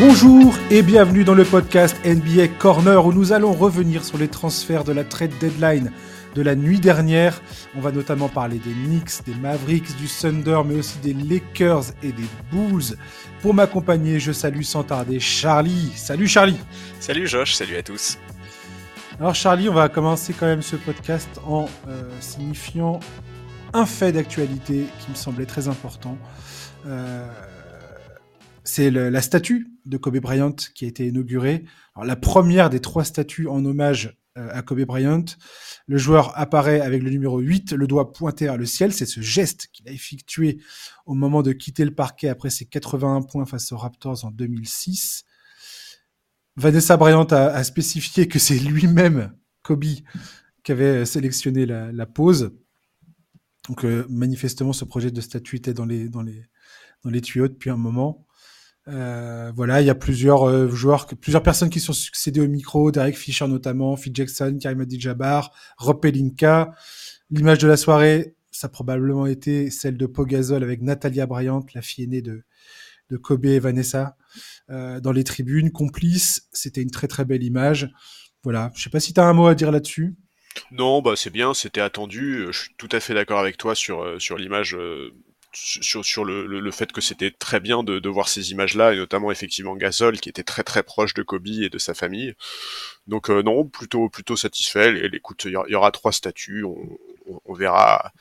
Bonjour et bienvenue dans le podcast NBA Corner où nous allons revenir sur les transferts de la trade deadline de la nuit dernière. On va notamment parler des Knicks, des Mavericks, du Thunder, mais aussi des Lakers et des Bulls. Pour m'accompagner, je salue sans tarder Charlie. Salut Charlie. Salut Josh, salut à tous. Alors Charlie, on va commencer quand même ce podcast en euh, signifiant un fait d'actualité qui me semblait très important. Euh, c'est la statue de Kobe Bryant qui a été inaugurée. La première des trois statues en hommage euh, à Kobe Bryant. Le joueur apparaît avec le numéro 8, le doigt pointé vers le ciel. C'est ce geste qu'il a effectué au moment de quitter le parquet après ses 81 points face aux Raptors en 2006. Vanessa Bryant a, spécifié que c'est lui-même, Kobe, qui avait sélectionné la, pose. Donc euh, manifestement, ce projet de statue était dans les tuyaux depuis un moment. Euh, voilà, il y a plusieurs euh, joueurs, plusieurs personnes qui sont succédées au micro, Derek Fisher notamment, Phil Jackson, Karim Abdul-Jabbar, Rob Pelinka. L'image de la soirée, ça a probablement été celle de Pogazol avec Natalia Bryant, la fille aînée de, Kobe et Vanessa, euh, dans les tribunes, complices. C'était une très très belle image. Voilà, je sais pas si tu as un mot à dire là-dessus. Non, bah c'est bien, c'était attendu. Je suis tout à fait d'accord avec toi sur sur l'image sur, le, le, fait que c'était très bien de, de voir ces images-là, et notamment effectivement Gasol, qui était très très proche de Kobe et de sa famille. Donc euh, non, plutôt plutôt satisfait. Et, écoute, il y, aura trois statues, on, on, verra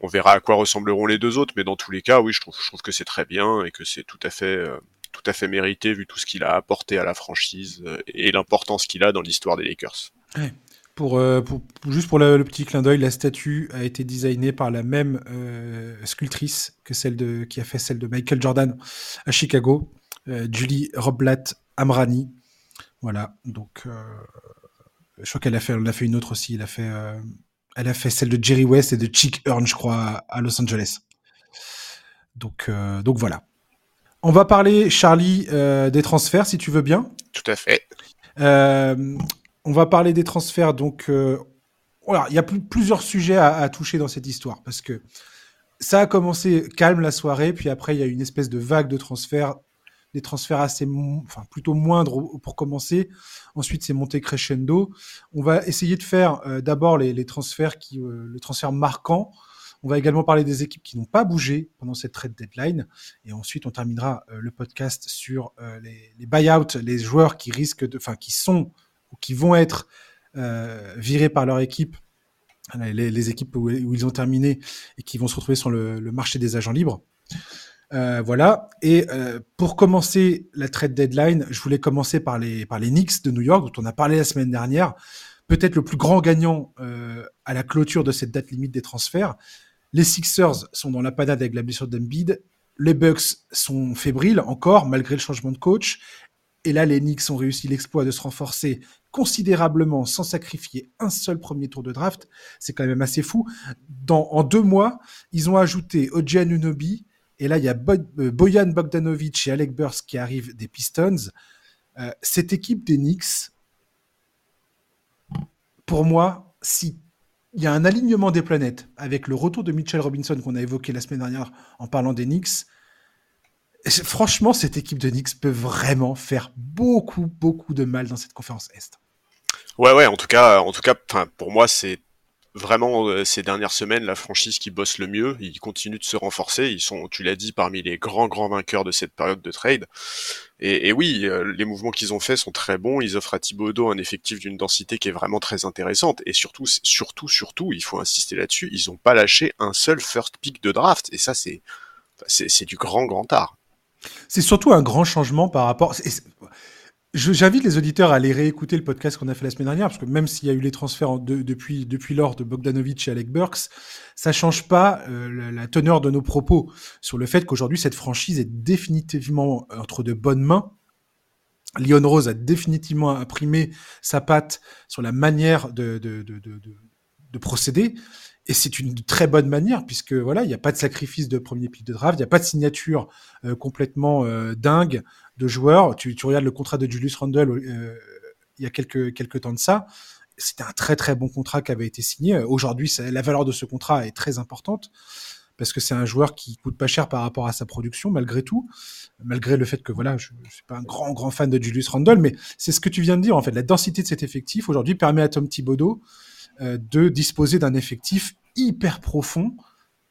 on verra à quoi ressembleront les deux autres, mais dans tous les cas, oui, je trouve je trouve que c'est très bien et que c'est tout à fait euh, tout à fait mérité vu tout ce qu'il a apporté à la franchise euh, et l'importance qu'il a dans l'histoire des Lakers. Euh, pour, juste pour le, petit clin d'œil, la statue a été designée par la même euh, sculptrice que celle de, qui a fait celle de Michael Jordan à Chicago, euh, Julie Roblat Amrani. Voilà, donc je crois qu'elle a fait, elle a fait une autre aussi. Elle a fait, elle a fait celle de Jerry West et de Chick Hearn, je crois, à Los Angeles. Donc, donc voilà. On va parler, Charlie, des transferts, si tu veux bien. Tout à fait. On va parler des transferts. Donc, euh, voilà, il y a plusieurs sujets à, toucher dans cette histoire parce que ça a commencé calme la soirée, puis après il y a une espèce de vague de transferts, des transferts assez, enfin plutôt moindres pour commencer. Ensuite, c'est monté crescendo. On va essayer de faire euh, d'abord les, transferts qui, euh, le transfert marquant. On va également parler des équipes qui n'ont pas bougé pendant cette trade deadline. Et ensuite, on terminera le podcast sur les, les buyouts, les joueurs qui risquent de, enfin, qui sont ou qui vont être euh, virés par leur équipe, les, équipes où, ils ont terminé et qui vont se retrouver sur le, marché des agents libres. Euh, voilà. Et euh, pour commencer la trade deadline, je voulais commencer par les, par les Knicks de New York, dont on a parlé la semaine dernière. Peut-être le plus grand gagnant à la clôture de cette date limite des transferts. Les Sixers sont dans la panade avec la blessure d'Embiid. Les Bucks sont fébriles encore, malgré le changement de coach. Et là, les Knicks ont réussi l'exploit de se renforcer considérablement sans sacrifier un seul premier tour de draft. C'est quand même assez fou. En deux mois, ils ont ajouté Oji Anunobi, et là, il y a euh, Boyan Bogdanovic et Alec Burst qui arrivent des Pistons. Euh, cette équipe des Knicks, pour moi, si il y a un alignement des planètes avec le retour de Mitchell Robinson qu'on a évoqué la semaine dernière en parlant des Knicks, franchement, cette équipe de Knicks peut vraiment faire beaucoup, beaucoup de mal dans cette conférence Est. Ouais, ouais, en tout cas, en tout cas, pour moi, c'est vraiment euh, ces dernières semaines la franchise qui bosse le mieux. Ils continuent de se renforcer. Ils sont, tu l'as dit, parmi les grands grands vainqueurs de cette période de trade. Et, oui, euh, les mouvements qu'ils ont faits sont très bons. Ils offrent à Thibodeau un effectif d'une densité qui est vraiment très intéressante. Et surtout, surtout, surtout, il faut insister là-dessus. Ils n'ont pas lâché un seul first pick de draft. Et ça, c'est c'est du grand grand art. C'est surtout un grand changement par rapport. J'invite les auditeurs à aller réécouter le podcast qu'on a fait la semaine dernière, parce que même s'il y a eu les transferts depuis, lors de Bogdanovic et Alec Burks, ça change pas euh, la, teneur de nos propos sur le fait qu'aujourd'hui, cette franchise est définitivement entre de bonnes mains. Lyon Rose a définitivement imprimé sa patte sur la manière de procéder. Et c'est une très bonne manière, puisque voilà, il n'y a pas de sacrifice de premier pick de draft, il n'y a pas de signature euh, complètement euh, dingue de joueurs. Tu, regardes le contrat de Julius Randle euh, il y a quelques, quelques temps de ça. C'était un très très bon contrat qui avait été signé. Aujourd'hui, la valeur de ce contrat est très importante parce que c'est un joueur qui coûte pas cher par rapport à sa production, malgré tout, malgré le fait que voilà, je, je suis pas un grand grand fan de Julius Randle, mais c'est ce que tu viens de dire en fait. La densité de cet effectif aujourd'hui permet à Tom Thibodeau de disposer d'un effectif hyper profond.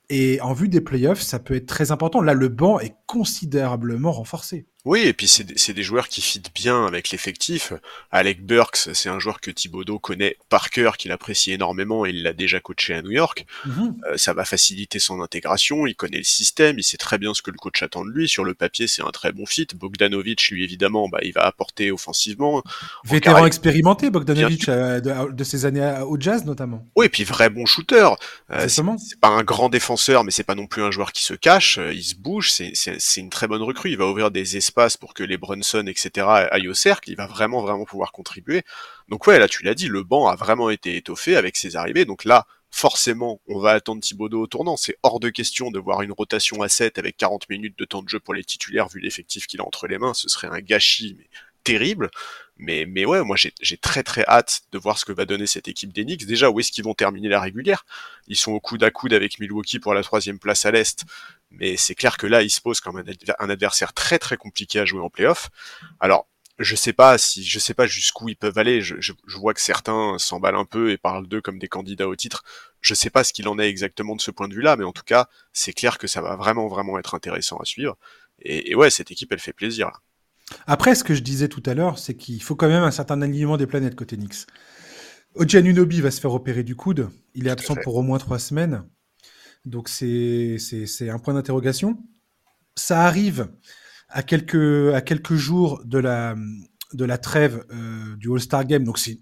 Et en vue des playoffs, ça peut être très important. Là, le banc est considérablement renforcé. Oui, et puis c'est des, des, joueurs qui fit bien avec l'effectif. Alec Burks, c'est un joueur que Thibodeau connaît par cœur, qu'il apprécie énormément, et il l'a déjà coaché à New York. -hmm. euh, ça va faciliter son intégration, il connaît le système, il sait très bien ce que le coach attend de lui. Sur le papier, c'est un très bon fit. Bogdanovic, lui, évidemment, bah, il va apporter offensivement. Vétéran carré... expérimenté, Bogdanovic, euh, de, de, ses années au jazz, notamment. Oui, et puis vrai bon shooter. Euh, c'est pas un grand défenseur, mais c'est pas non plus un joueur qui se cache, il se bouge, c'est une très bonne recrue, il va ouvrir des espaces pour que les Brunson, etc. aillent au cercle, il va vraiment, vraiment pouvoir contribuer. Donc ouais, là, tu l'as dit, le banc a vraiment été étoffé avec ses arrivées. Donc là, forcément, on va attendre Thibaudot au tournant. C'est hors de question de voir une rotation à 7 avec 40 minutes de temps de jeu pour les titulaires vu l'effectif qu'il a entre les mains. Ce serait un gâchis mais terrible. Mais, mais ouais, moi j'ai très très hâte de voir ce que va donner cette équipe d'Enix. Déjà, où est-ce qu'ils vont terminer la régulière? Ils sont au coude à coude avec Milwaukee pour la troisième place à l'Est. Mais c'est clair que là, ils se posent comme un, adversaire très très compliqué à jouer en playoff. Alors, je sais pas si, je sais pas jusqu'où ils peuvent aller. Je, je, je vois que certains s'emballent un peu et parlent d'eux comme des candidats au titre. Je sais pas ce qu'il en est exactement de ce point de vue-là, mais en tout cas, c'est clair que ça va vraiment vraiment être intéressant à suivre. Et, et ouais, cette équipe, elle fait plaisir. Après, ce que je disais tout à l'heure, c'est qu'il faut quand même un certain alignement des planètes côté Nix. Ojianunobi va se faire opérer du coude. Il est absent pour au moins trois semaines. Donc c'est un point d'interrogation. Ça arrive à quelques, à quelques jours de la, de la trêve euh, du All-Star Game. Donc c'est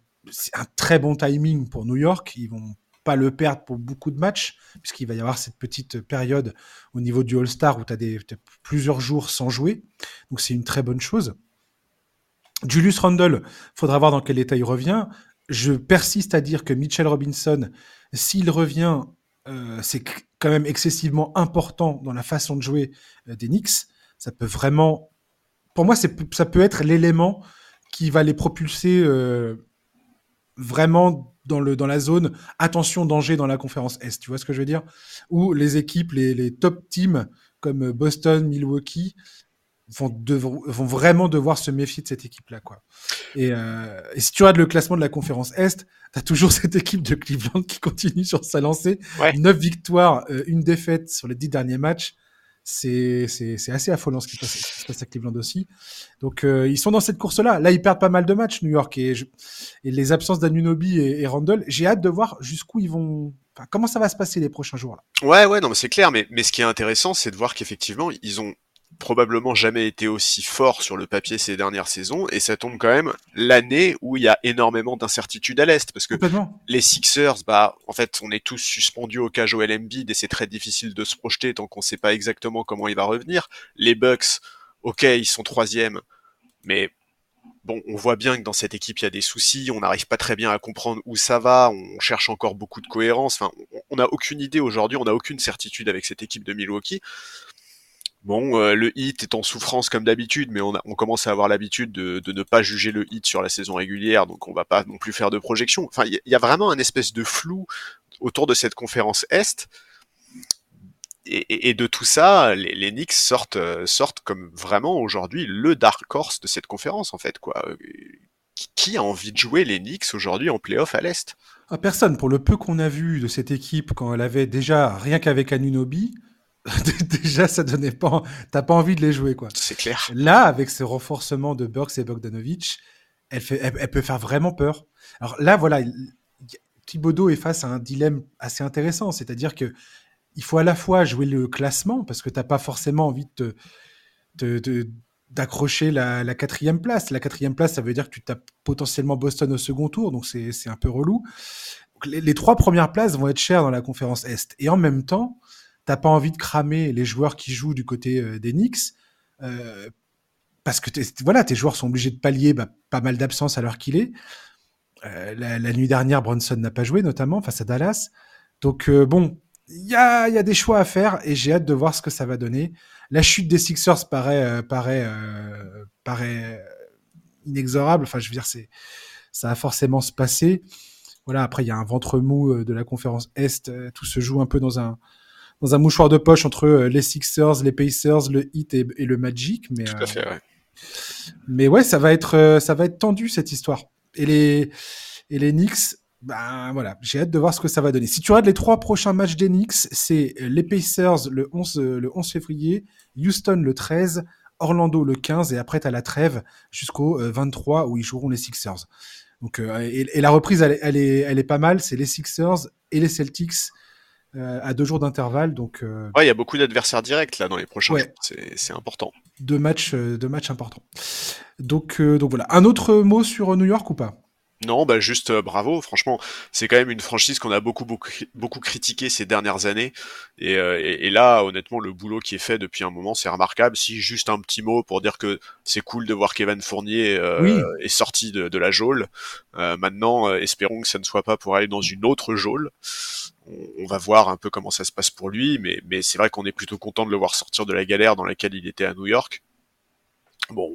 un très bon timing pour New York. Ils vont pas le perdre pour beaucoup de matchs, puisqu'il va y avoir cette petite période au niveau du All-Star où tu as, plusieurs jours sans jouer. Donc c'est une très bonne chose. Julius Randle, faudra voir dans quel état il revient. Je persiste à dire que Mitchell Robinson, s'il revient, euh, c'est quand même excessivement important dans la façon de jouer euh, des Knicks. Ça peut vraiment, pour moi, ça peut être l'élément qui va les propulser euh, vraiment dans, le, dans la zone attention danger dans la conférence Est. Tu vois ce que je veux dire? Où les équipes, les, les top teams comme Boston, Milwaukee vont, vont vraiment devoir se méfier de cette équipe-là. quoi. Et, euh, et, si tu regardes le classement de la conférence Est, tu as toujours cette équipe de Cleveland qui continue sur sa lancée. Ouais. 9 victoires, euh, une défaite sur les 10 derniers matchs. C'est assez affolant ce qui, passe, ce qui se passe à Cleveland aussi. Donc euh, ils sont dans cette course-là. Là, ils perdent pas mal de matchs, New York. Et, je, et les absences d'Anunobi et, et Randall, j'ai hâte de voir jusqu'où ils vont... Comment ça va se passer les prochains jours là Ouais, ouais, non, mais c'est clair. Mais, mais ce qui est intéressant, c'est de voir qu'effectivement, ils ont probablement jamais été aussi fort sur le papier ces dernières saisons et ça tombe quand même l'année où il y a énormément d'incertitudes à l'est parce que les Sixers bah en fait on est tous suspendus au cas Joel Embiid et c'est très difficile de se projeter tant qu'on sait pas exactement comment il va revenir. Les Bucks ok ils sont troisième mais bon on voit bien que dans cette équipe il y a des soucis on n'arrive pas très bien à comprendre où ça va on cherche encore beaucoup de cohérence enfin on n'a aucune idée aujourd'hui on n'a aucune certitude avec cette équipe de Milwaukee Bon, euh, le hit est en souffrance comme d'habitude, mais on, a, on, commence à avoir l'habitude de, de, ne pas juger le hit sur la saison régulière, donc on va pas non plus faire de projection. Enfin, il y, a vraiment un espèce de flou autour de cette conférence Est. Et, et, et de tout ça, les, les Knicks sortent, euh, sortent comme vraiment aujourd'hui le dark horse de cette conférence, en fait. quoi. Qui a envie de jouer les Knicks aujourd'hui en playoff à l'Est? Ah, Personne. Pour le peu qu'on a vu de cette équipe quand elle avait déjà, rien qu'avec Anunobi, déjà ça donnait pas t'as pas envie de les jouer quoi c'est clair là avec ce renforcement de Burks et Bogdanovic elle fait elle, elle, peut faire vraiment peur alors là voilà Thibodeau est face à un dilemme assez intéressant c'est-à-dire que il faut à la fois jouer le classement parce que t'as pas forcément envie de, te, d'accrocher la, la, quatrième place. La quatrième place, ça veut dire que tu tapes potentiellement Boston au second tour, donc c'est un peu relou. Donc les, les, trois premières places vont être chères dans la conférence Est. Et en même temps, t'as pas envie de cramer les joueurs qui jouent du côté euh, des Knicks euh, parce que voilà, tes joueurs sont obligés de pallier bah, pas mal d'absences à l'heure qu'il est. Euh, la, nuit dernière, Bronson n'a pas joué, notamment face à Dallas. Donc bon, il y a, des choix à faire et j'ai hâte de voir ce que ça va donner. La chute des Sixers paraît inexorable. Enfin, je veux dire, ça va forcément se passer. Voilà. Après, il y a un ventre mou de la conférence Est. Tout se joue un peu dans un dans un mouchoir de poche entre les Sixers, les Pacers, le Heat et, le Magic. Mais, Tout à fait, ouais. Mais ouais, ça va être, ça va être tendu cette histoire. Et les, et les Knicks, ben voilà, j'ai hâte de voir ce que ça va donner. Si tu regardes les trois prochains matchs des Knicks, c'est les Pacers le 11, le 11 février, Houston le 13, Orlando le 15 et après tu as la trêve jusqu'au 23 où ils joueront les Sixers. Donc et, la reprise elle, elle, est elle est pas mal, c'est les Sixers et les Celtics euh, à deux jours d'intervalle. Donc, euh, ouais, il y a beaucoup d'adversaires directs là dans les prochains jours. C'est important. Deux matchs, euh, deux matchs importants. Donc, donc voilà. Un autre mot sur New York ou pas? Non, bah juste bravo. Franchement, c'est quand même une franchise qu'on a beaucoup beaucoup beaucoup critiqué ces dernières années. Et, et, là, honnêtement, le boulot qui est fait depuis un moment, c'est remarquable. Si juste un petit mot pour dire que c'est cool de voir Kevin Fournier est sorti de, la geôle. maintenant, espérons que ça ne soit pas pour aller dans une autre geôle. On, va voir un peu comment ça se passe pour lui, mais, c'est vrai qu'on est plutôt content de le voir sortir de la galère dans laquelle il était à New York. Bon,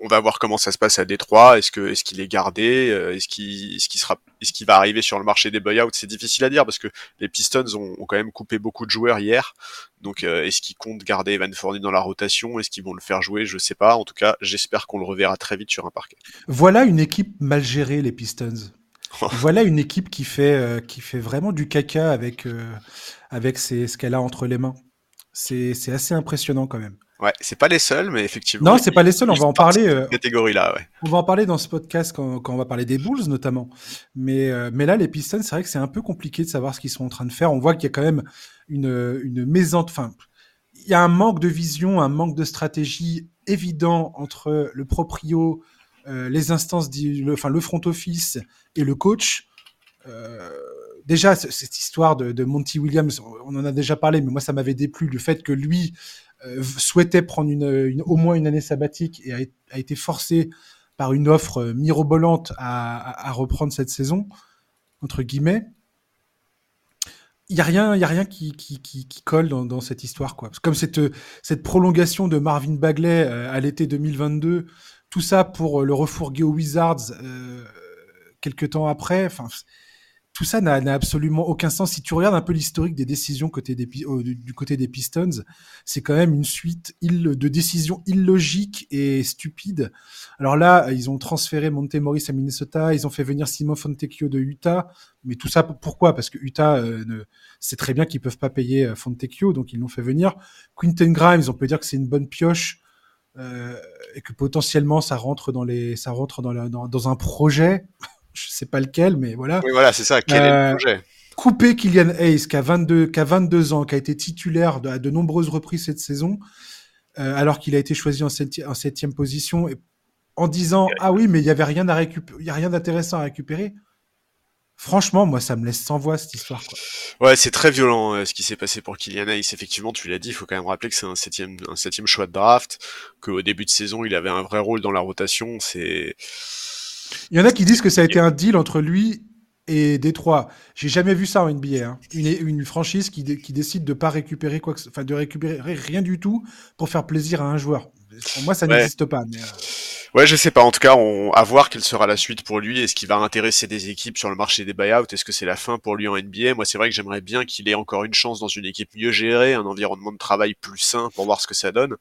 on va voir comment ça se passe à Détroit. Est-ce qu'il est gardé? Euh, Est-ce qu'il est-ce qu'il sera est-ce qu'il va arriver sur le marché des buyouts C'est difficile à dire parce que les Pistons ont, quand même coupé beaucoup de joueurs hier. Donc euh, est-ce qu'ils comptent garder Evan Fournier dans la rotation? Est-ce qu'ils vont le faire jouer? Je sais pas. En tout cas, j'espère qu'on le reverra très vite sur un parquet. Voilà une équipe mal gérée, les Pistons. voilà une équipe qui fait euh, qui fait vraiment du caca avec avec ses, ce qu'elle a entre les mains. C'est assez impressionnant quand même. Ouais, c'est pas les seuls, mais effectivement. Non, c'est pas les seuls. On va en parler. Euh, catégorie là, ouais. On va en parler dans ce podcast quand, quand on va parler des Bulls notamment. Mais euh, mais là, les Pistons, c'est vrai que c'est un peu compliqué de savoir ce qu'ils sont en train de faire. On voit qu'il y a quand même une une. Enfin, il y a un manque de vision, un manque de stratégie évident entre le proprio, euh, les instances, le, enfin le front office et le coach. Euh, déjà, cette histoire de, Monty Williams, on en a déjà parlé, mais moi ça m'avait déplu le fait que lui euh, souhaitait prendre au moins une année sabbatique et a, été forcé par une offre mirobolante à, reprendre cette saison, entre guillemets. Il y a rien, a rien qui, colle dans, cette histoire, quoi. Comme cette, cette prolongation de Marvin Bagley à l'été 2022, tout ça pour le refourguer aux Wizards quelques temps après. Enfin, tout ça n'a absolument aucun sens. Si tu regardes un peu l'historique des décisions côté du côté des Pistons, c'est quand même une suite de décisions illogiques et stupides. Alors là, ils ont transféré Monte Morris à Minnesota, ils ont fait venir Simon Fontecchio de Utah, mais tout ça pourquoi? Parce que Utah euh, sait très bien qu'ils peuvent pas payer euh, Fontecchio, donc ils l'ont fait venir. Quinten Grimes, on peut dire que c'est une bonne pioche. Euh, et que potentiellement ça rentre dans les ça rentre dans, dans, dans un projet je sais pas lequel, mais voilà. Oui, voilà, c'est ça. Quel est le euh, projet? Couper Kylian Hayes, qui a 22, qui a 22 ans, qui a été titulaire de, à de nombreuses reprises cette saison, euh, alors qu'il a été choisi en, en septième position, et, en disant ah oui, mais il y avait rien à récupérer, il y a rien d'intéressant à récupérer. Franchement, moi, ça me laisse sans voix cette histoire. Quoi. Ouais, c'est très violent euh, ce qui s'est passé pour Kylian Hayes. Effectivement, tu l'as dit, il faut quand même rappeler que c'est un septième, un septième choix de draft, qu'au début de saison, il avait un vrai rôle dans la rotation. C'est il y en a qui disent que ça a été un deal entre lui et Détroit. J'ai jamais vu ça en NBA. Hein. Une, une, franchise qui, qui, décide de pas récupérer quoi, enfin de récupérer rien du tout pour faire plaisir à un joueur. Pour moi, ça n'existe pas. Mais euh, Ouais, je sais pas. En tout cas, on, à voir quelle sera la suite pour lui. Est-ce qu'il va intéresser des équipes sur le marché des buyouts? Est-ce que c'est la fin pour lui en NBA Moi, c'est vrai que j'aimerais bien qu'il ait encore une chance dans une équipe mieux gérée, un environnement de travail plus sain pour voir ce que ça donne.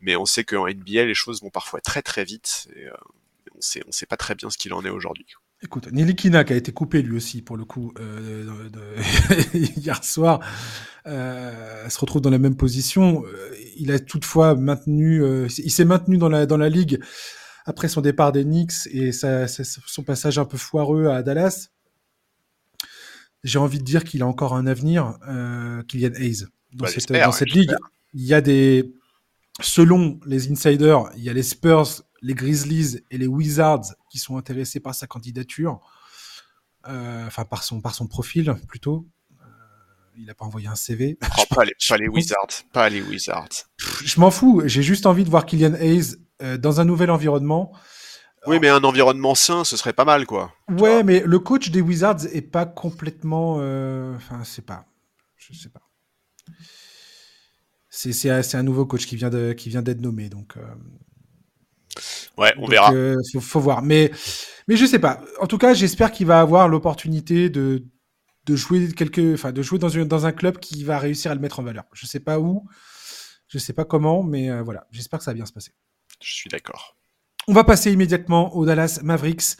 Mais on sait qu'en NBA, les choses vont parfois très très vite. Et, euh, on sait, on sait pas très bien ce qu'il en est aujourd'hui. Écoute, Nilikina qui a été coupé lui aussi pour le coup euh, hier soir, euh, se retrouve dans la même position. Euh, il a toutefois maintenu, euh, il s'est maintenu dans la dans la ligue après son départ des Knicks et sa, son passage un peu foireux à Dallas. J'ai envie de dire qu'il a encore un avenir, euh, Kylian Hayes dans bah, cette dans cette ligue. Il y a des, selon les insiders, il y a les Spurs les Grizzlies et les Wizards qui sont intéressés par sa candidature, euh, enfin par son par son profil plutôt. Euh, il n'a pas envoyé un CV. Oh, pas, les, Wizards, pas les Wizards. Je m'en fous. J'ai juste envie de voir Kylian Hayes euh, dans un nouvel environnement. Oui, mais un environnement sain, ce serait pas mal, quoi. Ouais, mais le coach des Wizards est pas complètement. Enfin, c'est pas. Je sais pas. C'est un nouveau coach qui vient d'être nommé, donc Ouais, on verra. Euh, faut, voir. Mais, mais je sais pas. En tout cas, j'espère qu'il va avoir l'opportunité de, de jouer quelques, enfin de jouer dans, une, dans un club qui va réussir à le mettre en valeur. Je sais pas où, je sais pas comment, mais euh, voilà, j'espère que ça va bien se passer. Je suis d'accord. On va passer immédiatement au Dallas Mavericks.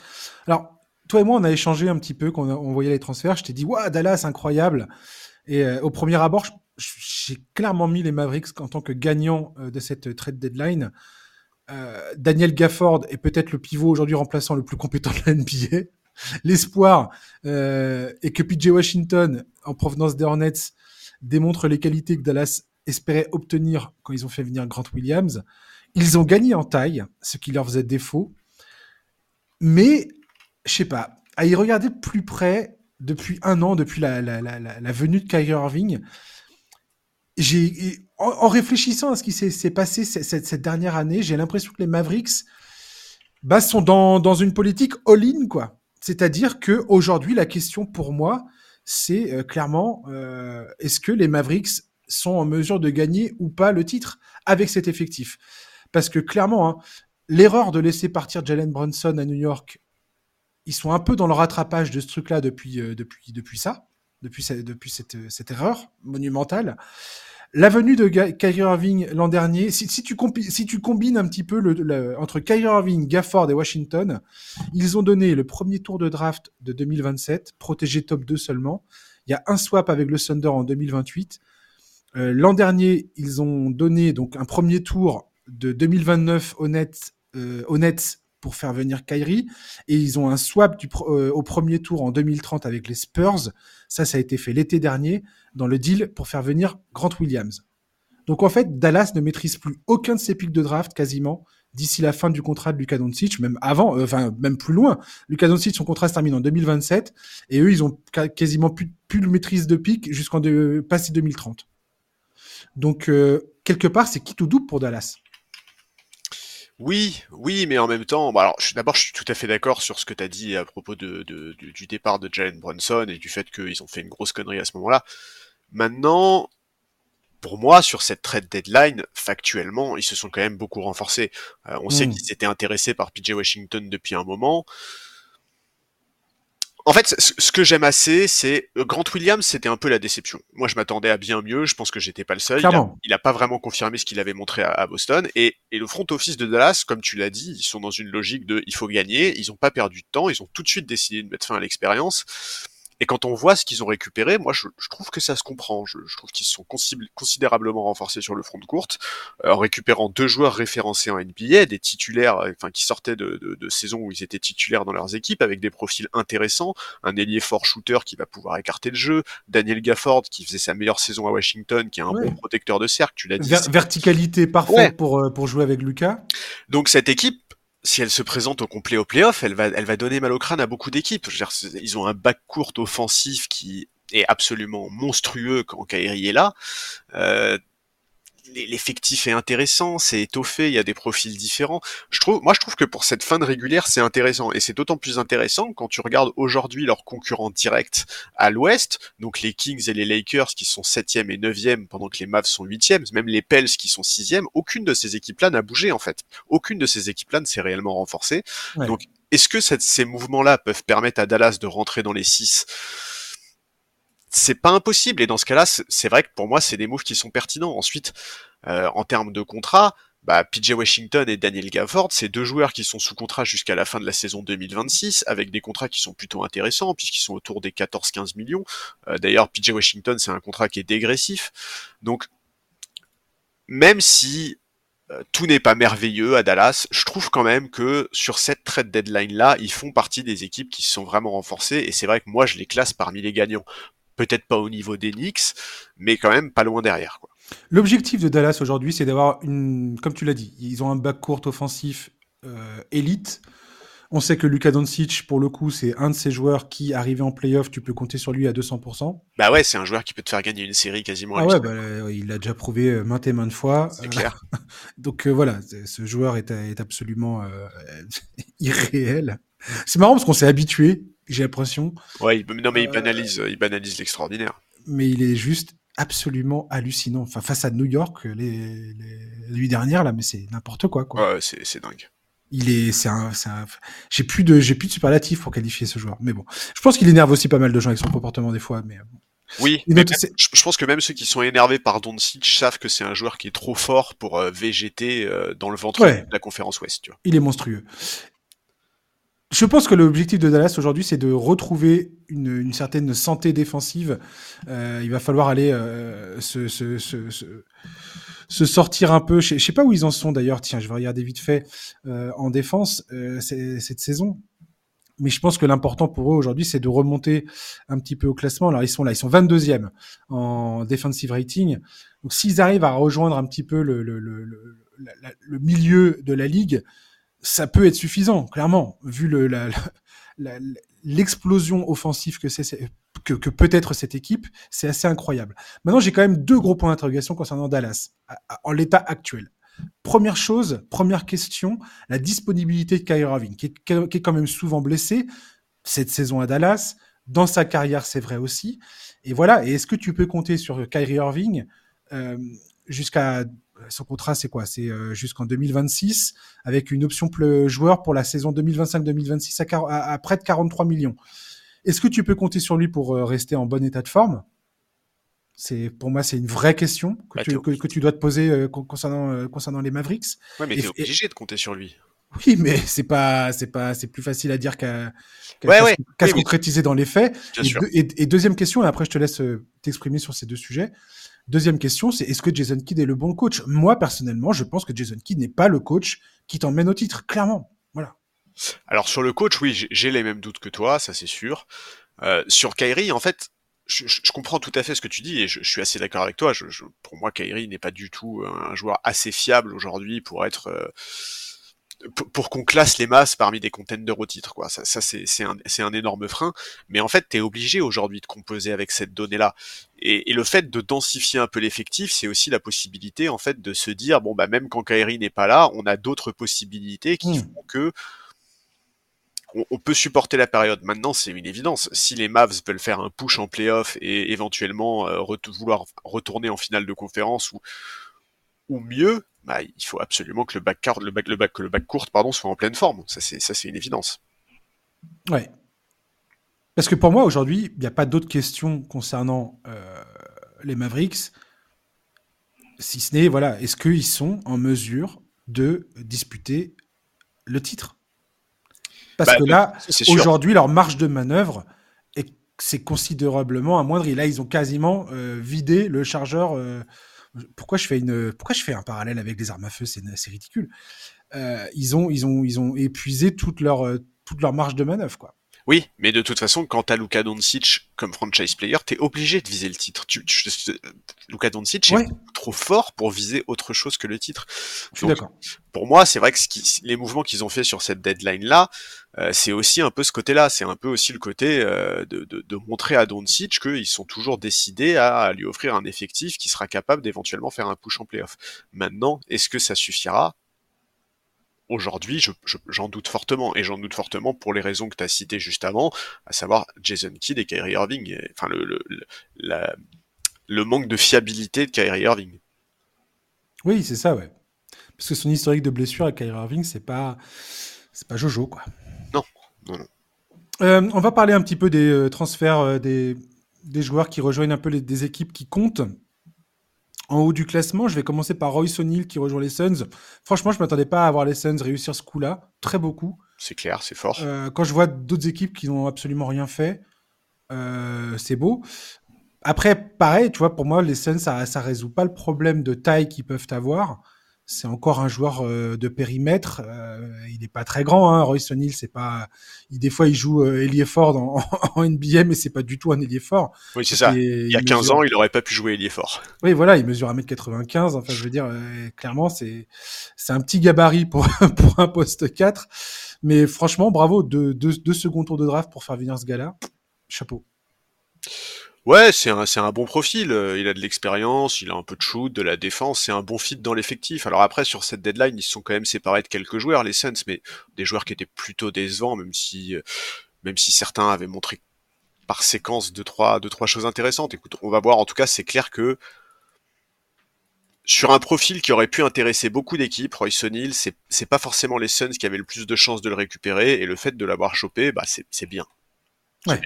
Alors, toi et moi, on a échangé un petit peu quand on, voyait les transferts. Je t'ai dit, waouh, Dallas, incroyable. Et euh, au premier abord, j'ai clairement mis les Mavericks en tant que gagnant euh, de cette trade deadline. Daniel Gafford est peut-être le pivot aujourd'hui remplaçant le plus compétent de la NBA l'espoir euh, et que PJ Washington, en provenance des Hornets, démontre les qualités que Dallas espérait obtenir quand ils ont fait venir Grant Williams. Ils ont gagné en taille, ce qui leur faisait défaut. Mais, je sais pas, à y regarder plus près, depuis un an, depuis la, venue de Kyrie Irving, j'ai, en, réfléchissant à ce qui s'est passé cette, dernière année, j'ai l'impression que les Mavericks bah, sont dans, dans une politique all-in, quoi. C'est-à-dire que aujourd'hui, la question pour moi, c'est euh, clairement euh, est-ce que les Mavericks sont en mesure de gagner ou pas le titre avec cet effectif? Parce que clairement, hein, l'erreur de laisser partir Jalen Brunson à New York, ils sont un peu dans le rattrapage de ce truc-là depuis, euh, depuis, depuis ça, depuis, depuis cette, cette erreur monumentale. La venue de Kyrie Irving l'an dernier, si, tu si, tu combines un petit peu le, entre Kyrie Irving, Gafford et Washington, ils ont donné le premier tour de draft de 2027, protégé top 2 seulement. Il y a un swap avec le Thunder en 2028. Euh, l'an dernier, ils ont donné donc un premier tour de 2029 au Nets, euh, pour faire venir Kyrie. Et ils ont un swap euh, au premier tour en 2030 avec les Spurs. Ça, ça a été fait l'été dernier dans le deal pour faire venir Grant Williams. Donc en fait, Dallas ne maîtrise plus aucun de ses pics de draft quasiment d'ici la fin du contrat de Luka Doncic, même avant, euh, enfin même plus loin. Luka Doncic, son contrat se termine en 2027 et eux, ils ont quasiment plus, plus de maîtrise de pic jusqu'en passé 2030. Donc euh, quelque part, c'est qui tout double pour Dallas. Oui, oui, mais en même temps, bah alors, d'abord, je suis tout à fait d'accord sur ce que tu as dit à propos de, du, départ de Jalen Brunson et du fait qu'ils ont fait une grosse connerie à ce moment-là. Maintenant, pour moi, sur cette trade deadline, factuellement, ils se sont quand même beaucoup renforcés. Euh, on sait hmm. qu'ils s'étaient intéressés par PJ Washington depuis un moment. En fait, ce que j'aime assez, c'est euh, Grant Williams, c'était un peu la déception. Moi, je m'attendais à bien mieux. Je pense que j'étais pas le seul. Il a, pas vraiment confirmé ce qu'il avait montré à, Boston. Et, et, le front office de Dallas, comme tu l'as dit, ils sont dans une logique de il faut gagner. Ils ont pas perdu de temps. Ils ont tout de suite décidé de mettre fin à l'expérience. Et quand on voit ce qu'ils ont récupéré, moi je, trouve que ça se comprend. Je, trouve qu'ils sont considérablement renforcés sur le front de courte, euh, en récupérant deux joueurs référencés en NBA, des titulaires, euh, enfin qui sortaient de, de, saisons où ils étaient titulaires dans leurs équipes, avec des profils intéressants, un ailier fort shooter qui va pouvoir écarter le jeu, Daniel Gafford qui faisait sa meilleure saison à Washington, qui est un bon protecteur de cercle, tu l'as dit. verticalité parfaite pour, euh, pour jouer avec Lucas. Donc cette équipe, si elle se présente au complet au playoff, elle va, elle va donner mal au crâne à beaucoup d'équipes. Ils ont un bac court offensif qui est absolument monstrueux quand Kairi est là. Euh, l'effectif est intéressant, c'est étoffé, il y a des profils différents. Je trouve, moi, je trouve que pour cette fin de régulière, c'est intéressant. Et c'est d'autant plus intéressant quand tu regardes aujourd'hui leurs concurrents directs à l'ouest, donc les Kings et les Lakers qui sont 7e et 9e pendant que les Mavs sont 8e, même les Pels qui sont 6e, aucune de ces équipes-là n'a bougé, en fait. Aucune de ces équipes-là ne s'est réellement renforcée. Donc, est-ce que ces mouvements-là peuvent permettre à Dallas de rentrer dans les 6 c'est pas impossible. Et dans ce cas-là, c'est vrai que pour moi, c'est des moves qui sont pertinents. Ensuite, euh, en termes de contrat, bah, PJ Washington et Daniel Gafford, c'est deux joueurs qui sont sous contrat jusqu'à la fin de la saison 2026, avec des contrats qui sont plutôt intéressants, puisqu'ils sont autour des 14-15 millions. Euh, d'ailleurs, PJ Washington, c'est un contrat qui est dégressif. Donc, même si euh, tout n'est pas merveilleux à Dallas, je trouve quand même que sur cette trade deadline-là, ils font partie des équipes qui se sont vraiment renforcées, et c'est vrai que moi, je les classe parmi les gagnants peut-être pas au niveau des Knicks, mais quand même pas loin derrière. L'objectif de Dallas aujourd'hui, c'est d'avoir une, comme tu l'as dit, ils ont un back court offensif euh, élite. On sait que Luka Doncic, pour le coup, c'est un de ces joueurs qui, arrivé en playoff, tu peux compter sur lui à 200%. Bah ouais, c'est un joueur qui peut te faire gagner une série quasiment. Ah ouais, bah, il l'a déjà prouvé euh, maintes et maintes fois. C'est clair. Donc euh, voilà, ce joueur est, est absolument irréel. C'est marrant parce qu'on s'est habitué j'ai l'impression. Ouais, non mais il banalise, il banalise l'extraordinaire. Mais il est juste absolument hallucinant. Enfin, face à New York, les, les, nuits dernières, là, mais c'est n'importe quoi, quoi. Ouais, c'est dingue. Il est, c'est un, c'est un... j'ai plus de, j'ai plus de superlatif pour qualifier ce joueur. Mais bon, je pense qu'il énerve aussi pas mal de gens avec son comportement des fois. Mais oui, mais même- je, je pense que même ceux qui sont énervés par Doncic savent que c'est un joueur qui est trop fort pour euh, végéter euh, dans le ventre Ouais. de la conférence Ouest. Tu vois. il est monstrueux. Je pense que l'objectif de Dallas aujourd'hui, c'est de retrouver une, une certaine santé défensive. Euh, il va falloir aller euh, se, se, se, se- sortir un peu. Je ne sais pas où ils en sont d'ailleurs. Tiens, je vais regarder vite fait euh, en défense euh, cette saison. Mais je pense que l'important pour eux aujourd'hui, c'est de remonter un petit peu au classement. Alors ils sont là, ils sont 22e en defensive rating. Donc s'ils arrivent à rejoindre un petit peu le, le, le, le milieu de la ligue, ça peut être suffisant, clairement, vu l'explosion offensive que c'est, que, peut être cette équipe, c'est assez incroyable. Maintenant, j'ai quand même deux gros points d'interrogation concernant Dallas, en l'état actuel. Première chose, première question, la disponibilité de Kyrie Irving, qui est, qui est quand même souvent blessé cette saison à Dallas. Dans sa carrière, c'est vrai aussi. Et voilà. Et est-ce que tu peux compter sur Kyrie Irving euh, jusqu'à son contrat, c'est quoi? C'est euh, jusqu'en 2026 avec une option joueur pour la saison 2025-2026 à, à- à près de 43 millions. Est-ce que tu peux compter sur lui pour euh, rester en bon état de forme? C'est pour moi, c'est une vraie question que, Bah, tu, que, que tu dois te poser euh, con- concernant euh, concernant les Mavericks. Ouais, mais t'es et- obligé de compter sur lui. Oui, mais c'est pas c'est pas c'est plus facile à dire qu'à Ouais, ouais. se- Oui, concrétiser dans les faits. Et, et- et deuxième question, et après je te laisse euh, t'exprimer sur ces deux sujets. Deuxième question, c'est est-ce que Jason Kidd est le bon coach? Moi, personnellement, je pense que Jason Kidd n'est pas le coach qui t'emmène au titre, clairement. Voilà. Alors sur le coach, oui, j'ai- les mêmes doutes que toi, ça c'est sûr. Euh, sur Kyrie, en fait, je, comprends tout à fait ce que tu dis et je, suis assez d'accord avec toi. Pour moi, Kyrie n'est pas du tout un joueur assez fiable aujourd'hui pour être euh, pour, qu'on classe les masses parmi des contenders au titre. Quoi. Ça, ça c'est un, énorme frein. Mais en fait, tu es obligé aujourd'hui de composer avec cette donnée-là. Et, et le fait de densifier un peu l'effectif, c'est aussi la possibilité en fait de se dire bon bah même quand Kyrie n'est pas là, on a d'autres possibilités qui Hmm. font que on, on peut supporter la période. Maintenant, c'est une évidence. Si les Mavs veulent faire un push en playoff et éventuellement euh, vouloir retourner en finale de conférence ou, ou mieux, bah, il faut absolument que le back, le back, le back, que le back court pardon, soit en pleine forme. Ça, c'est, une évidence. Ouais. Parce que pour moi, aujourd'hui, il n'y a pas d'autres questions concernant euh, les Mavericks, si ce n'est, voilà, est-ce qu'ils sont en mesure de disputer le titre? Parce Bah, que de- là, aujourd'hui, leur marge de manœuvre, est, c'est considérablement amoindri. Là, ils ont quasiment euh, vidé le chargeur. euh, pourquoi, je fais une, pourquoi je fais un parallèle avec les armes à feu? C'est ridicule. Euh, ils, ont, ils, ont, ils ont épuisé toute leur, euh, toute leur marge de manœuvre. Quoi. Oui, mais de toute façon, quand t'as Luka Doncic comme franchise player, t'es obligé de viser le titre. Tu, tu- Luka Doncic Ouais. est trop fort pour viser autre chose que le titre. Je suis Donc, d'accord. pour moi, c'est vrai que ce qui- les mouvements qu'ils ont fait sur cette deadline-là, euh, c'est aussi un peu ce côté-là. C'est un peu aussi le côté euh, de, de- de montrer à Doncic qu'ils sont toujours décidés à, lui offrir un effectif qui sera capable d'éventuellement faire un push en playoff. Maintenant, est-ce que ça suffira? Aujourd'hui, je- je- j'en doute fortement, et j'en doute fortement pour les raisons que tu as citées juste avant, à savoir Jason Kidd et Kyrie Irving. Et- Enfin, le, le, le- la- le manque de fiabilité de Kyrie Irving. Oui, c'est ça, ouais. Parce que son historique de blessure avec Kyrie Irving, c'est pas, c'est pas Jojo, quoi. Non, non, non. Euh, on va parler un petit peu des euh, transferts euh, des, des joueurs qui rejoignent un peu les, des équipes qui comptent. En haut du classement, je vais commencer par Royce O'Neal qui rejoint les Suns. Franchement, je m'attendais pas à voir les Suns réussir ce coup-là, très beaucoup. C'est clair, c'est fort. Euh, quand je vois d'autres équipes qui n'ont absolument rien fait, euh, c'est beau. Après, pareil, tu vois, pour moi, les Suns, ça, ça résout pas le problème de taille qu'ils peuvent avoir. C'est encore un joueur euh, de périmètre. Euh, il n'est pas très grand, hein. Royce O'Neal. C'est pas. Il, des fois, il joue euh, ailier fort dans- en NBA, mais c'est pas du tout un ailier fort. Oui, c'est ça. Il y a 15 ans, il aurait pas pu jouer ailier fort. oui, voilà, il mesure 1m95. Enfin, je veux dire, euh, clairement, c'est c'est un petit gabarit pour, pour un poste 4. Mais franchement, bravo, deux, deux, deux seconds tours de draft pour faire venir ce gars-là. Chapeau. Ouais, c'est un, c'est un bon profil. euh, Il a de l'expérience, il a un peu de shoot, de la défense. C'est un bon fit dans l'effectif. Alors après, sur cette deadline, ils se sont quand même séparés de quelques joueurs, les Suns, mais des joueurs qui étaient plutôt décevants, même si, euh, même si certains avaient montré par séquence deux trois, deux, trois choses intéressantes. Écoute, on va voir. En tout cas, c'est clair que sur un profil qui aurait pu intéresser beaucoup d'équipes, Royce O'Neal, c'est, c'est pas forcément les Suns qui avaient le plus de chances de le récupérer, et le fait de l'avoir chopé, bah, c'est, c'est bien. Ouais.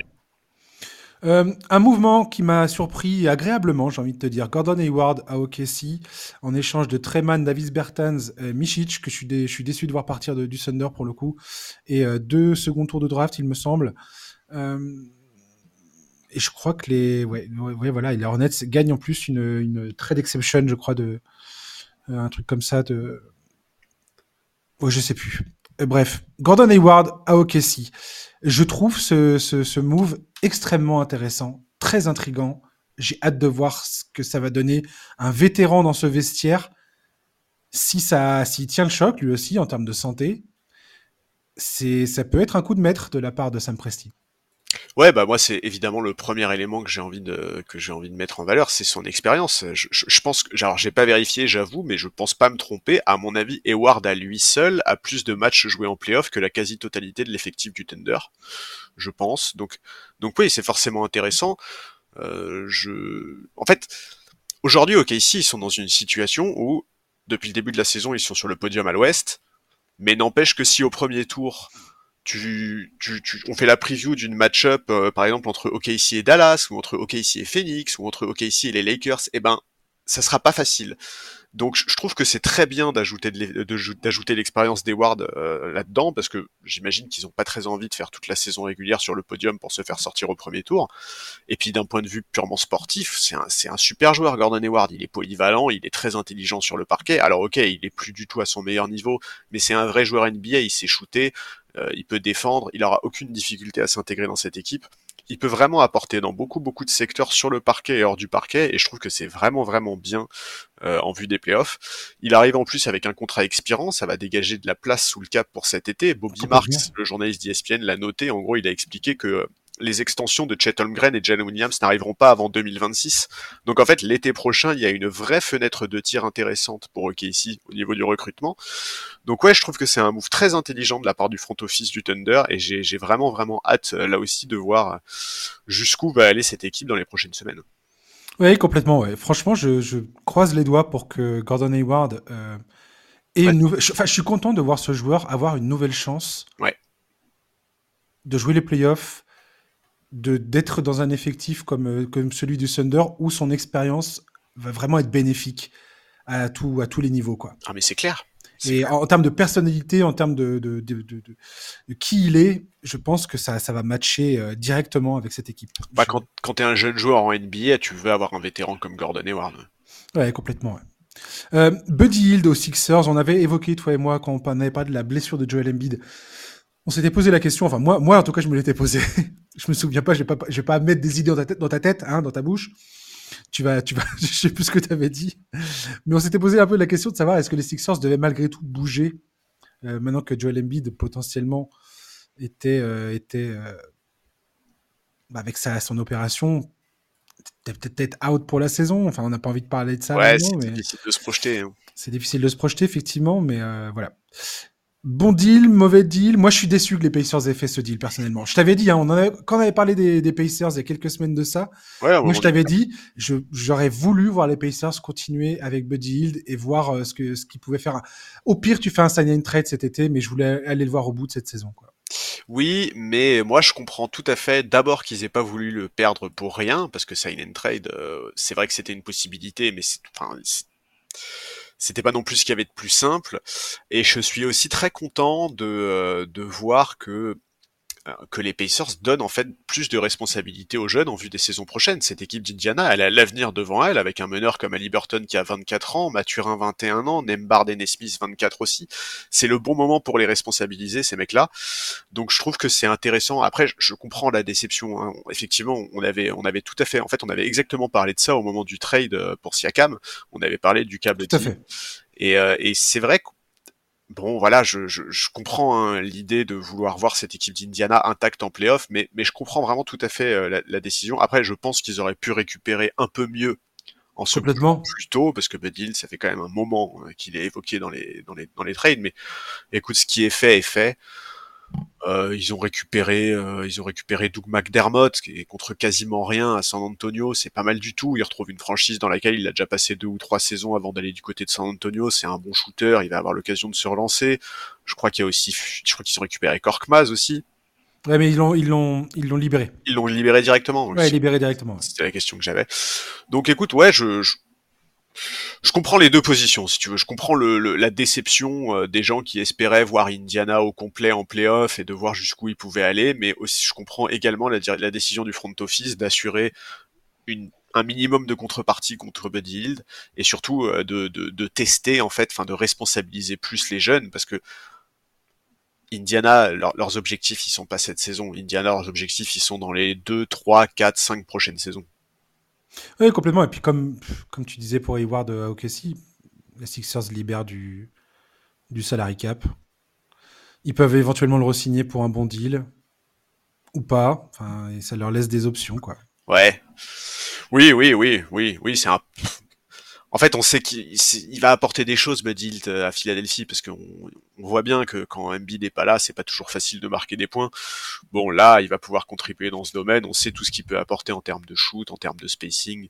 Euh, un mouvement qui m'a surpris agréablement, j'ai envie de te dire. Gordon Hayward à OKC, en échange de Treman, Davis Bertans, euh, Michic, que je suis, je suis déçu de voir partir de- du Thunder pour le coup, et euh, deux second tours de draft, il me semble. Euh, et je crois que les, ouais, ouais, voilà, et les Hornets gagnent en plus une, une trade exception, je crois, de un truc comme ça de. Ouais, je sais plus. Bref, Gordon Hayward à OKC. Je trouve ce, ce, move extrêmement intéressant, très intrigant. J'ai hâte de voir ce que ça va donner. Un vétéran dans ce vestiaire, si ça, s'il tient le choc lui aussi en termes de santé, c'est, ça peut être un coup de maître de la part de Sam Presti. Ouais, bah moi c'est évidemment le premier élément que j'ai envie de que j'ai envie de mettre en valeur, c'est son expérience. Je, je, je pense que, alors j'ai pas vérifié, j'avoue, mais je pense pas me tromper. À mon avis, Eward à lui seul a plus de matchs joués en playoff que la quasi-totalité de l'effectif du Thunder, je pense. Donc, donc oui, c'est forcément intéressant. Euh, je, en fait, aujourd'hui, OKC, ils sont dans une situation où depuis le début de la saison, ils sont sur le podium à l'Ouest, mais n'empêche que si au premier tour on fait la preview d'une match-up, euh, par exemple, entre OKC et Dallas, ou entre OKC et Phoenix, ou entre OKC et les Lakers, eh ben, ça sera pas facile. Donc, je trouve que c'est très bien d'ajouter l'expérience d'Eward euh, là-dedans, parce que j'imagine qu'ils ont pas très envie de faire toute la saison régulière sur le podium pour se faire sortir au premier tour. Et puis, d'un point de vue purement sportif, c'est un, c'est un super joueur, Gordon Hayward. Il est polyvalent, il est très intelligent sur le parquet. Alors, ok, il est plus du tout à son meilleur niveau, mais c'est un vrai joueur NBA, il sait shooter, euh, il peut défendre, il aura aucune difficulté à s'intégrer dans cette équipe. Il peut vraiment apporter dans beaucoup beaucoup de secteurs sur le parquet et hors du parquet, et je trouve que c'est vraiment vraiment bien euh, en vue des playoffs. Il arrive en plus avec un contrat expirant, ça va dégager de la place sous le cap pour cet été. Bobby Marks, le journaliste d'ESPN, l'a noté. En gros, il a expliqué que les extensions de Chet Holmgren et Jalen Williams n'arriveront pas avant 2026. Donc en fait, l'été prochain, il y a une vraie fenêtre de tir intéressante pour OKC au niveau du recrutement. Donc ouais, je trouve que c'est un move très intelligent de la part du front office du Thunder et j'ai vraiment vraiment hâte là aussi de voir jusqu'où va aller cette équipe dans les prochaines semaines. Oui, complètement. Ouais. Franchement, je, je, croise les doigts pour que Gordon Hayward euh, ait ouais. une nouvelle. Enfin, je suis content de voir ce joueur avoir une nouvelle chance ouais. de jouer les playoffs, d'être dans un effectif comme, comme celui du Thunder où son expérience va vraiment être bénéfique à, tout, à tous les niveaux. Quoi. Ah mais c'est clair. Et en, en, termes de personnalité, en termes de, de, de, de, qui il est, je pense que ça, ça va matcher euh, directement avec cette équipe. Bah, quand quand tu es un jeune joueur en NBA, tu veux avoir un vétéran comme Gordon Hayward. Ouais, complètement. Ouais. Euh, Buddy Hield aux Sixers, on avait évoqué, toi et moi, quand on n'avait pas de la blessure de Joel Embiid, on s'était posé la question, enfin moi, moi en tout cas je me l'étais posé, je me souviens pas, je vais pas, je vais pas mettre des idées dans ta tête, dans ta, tête, hein, dans ta bouche, tu vas, tu vas, je sais plus ce que tu avais dit, mais on s'était posé un peu la question de savoir est-ce que les Sixers devaient malgré tout bouger euh, maintenant que Joel Embiid potentiellement était, euh, était euh, bah avec sa, son opération peut-être out pour la saison. Enfin, on n'a pas envie de parler de ça. Ouais, c'est difficile de se projeter. Hein. C'est difficile de se projeter, effectivement, mais voilà. Bon deal, mauvais deal. Moi, je suis déçu que les Pacers aient fait ce deal, personnellement. Je t'avais dit, hein, on avait, quand on avait parlé des, des, Pacers il y a quelques semaines de ça, ouais, moi, je t'avais dit, j'aurais voulu voir les Pacers continuer avec Buddy Hield et voir euh, ce que ce qu'ils pouvaient faire. Au pire, tu fais un sign and trade cet été, mais je voulais aller le voir au bout de cette saison. Quoi. Oui, mais moi je comprends tout à fait d'abord qu'ils aient pas voulu le perdre pour rien, parce que sign and trade, euh, c'est vrai que c'était une possibilité, mais c'est, enfin, c'était pas non plus ce qu'il y avait de plus simple. Et je suis aussi très content de, euh, de voir que que les Pacers donnent en fait plus de responsabilités aux jeunes en vue des saisons prochaines. Cette équipe d'Indiana, elle a l'avenir devant elle avec un meneur comme Ali Burton qui a 24 ans, Mathurin 21 ans, Nembard et Nesmith 24 aussi. C'est le bon moment pour les responsabiliser ces mecs-là. Donc je trouve que c'est intéressant. Après, je comprends la déception. Hein. Effectivement, on avait, on avait tout à fait, en fait, on avait exactement parlé de ça au moment du trade pour Siakam. On avait parlé du câble. Tout à fait. Et, euh, et c'est vrai que bon, voilà, je, je, je comprends hein, l'idée de vouloir voir cette équipe d'Indiana intacte en playoff, mais, mais je comprends vraiment tout à fait euh, la, la, décision. Après, je pense qu'ils auraient pu récupérer un peu mieux en se Complètement. plus tôt, parce que Buddy, ça fait quand même un moment euh, qu'il est évoqué dans les, dans les, dans les trades, mais écoute, ce qui est fait est fait. Euh, ils ont récupéré, euh, ils ont récupéré Doug McDermott, qui est contre quasiment rien à San Antonio. C'est pas mal du tout. Il retrouve une franchise dans laquelle il a déjà passé deux ou trois saisons avant d'aller du côté de San Antonio. C'est un bon shooter. Il va avoir l'occasion de se relancer. Je crois qu'il y a aussi, je crois qu'ils ont récupéré Korkmaz aussi. Ouais, mais ils l'ont, ils l'ont, ils l'ont libéré. Ils l'ont libéré directement. Ouais, libéré directement. C'était la question que j'avais. Donc, écoute, ouais, je, je je comprends les deux positions, si tu veux. Je comprends le, le, la déception euh, des gens qui espéraient voir Indiana au complet en playoff et de voir jusqu'où ils pouvaient aller, mais aussi je comprends également la, la décision du front office d'assurer une un minimum de contrepartie contre Buddy Hield et surtout euh, de, de, de, tester en fait, enfin de responsabiliser plus les jeunes parce que Indiana, leur, leurs objectifs ils sont pas cette saison. Indiana, leurs objectifs ils sont dans les 2, 3, 4, 5 prochaines saisons. Oui, complètement. Et puis, comme, comme tu disais pour Hayward à OKC, les Sixers libèrent du, du salary cap. Ils peuvent éventuellement le re-signer pour un bon deal ou pas. Enfin, et ça leur laisse des options, quoi. Ouais. Oui, oui, oui, oui, oui, c'est un. En fait, on sait qu'il il va apporter des choses, Buddy Hield, à Philadelphie, parce qu'on on voit bien que quand Embiid n'est pas là, c'est pas toujours facile de marquer des points. Bon, là, il va pouvoir contribuer dans ce domaine. On sait tout ce qu'il peut apporter en termes de shoot, en termes de spacing.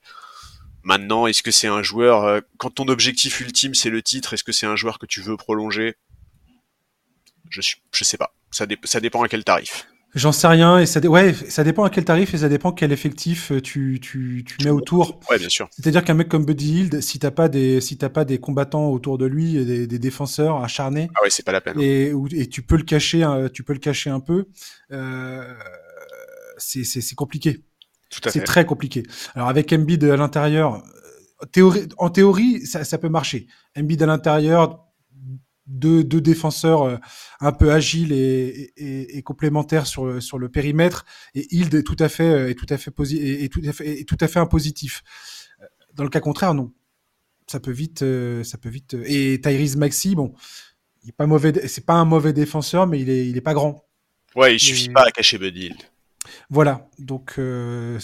Maintenant, est-ce que c'est un joueur euh, quand ton objectif ultime c'est le titre, est-ce que c'est un joueur que tu veux prolonger? Je suis, je sais pas. Ça dépend à quel tarif. J'en sais rien et ça, dé... ouais, ça dépend à quel tarif et ça dépend quel effectif euh, tu, tu, tu mets autour. Ouais, bien sûr. C'est-à-dire qu'un mec comme Buddy Hield, si t'as pas des si t'as pas des combattants autour de lui, et des, des défenseurs acharnés, ah ouais, c'est pas la peine. Et, et tu peux le cacher, tu peux le cacher un peu. Euh, c'est c'est compliqué. C'est très compliqué. Alors avec Embiid à l'intérieur, théorie, en théorie, ça, ça peut marcher. Embiid à l'intérieur, deux, deux défenseurs euh, un peu agiles et, et, et, complémentaires sur, sur le périmètre et Hild est tout à fait euh, est tout à fait est, tout à fait est tout à fait impositif. Dans le cas contraire, non. Ça peut vite euh, ça peut vite et Tyrese Maxi, bon, il est pas mauvais c'est pas un mauvais défenseur mais il est il est pas grand. Ouais, il suffit et... pas à cacher Buddy Hield. Voilà, donc euh,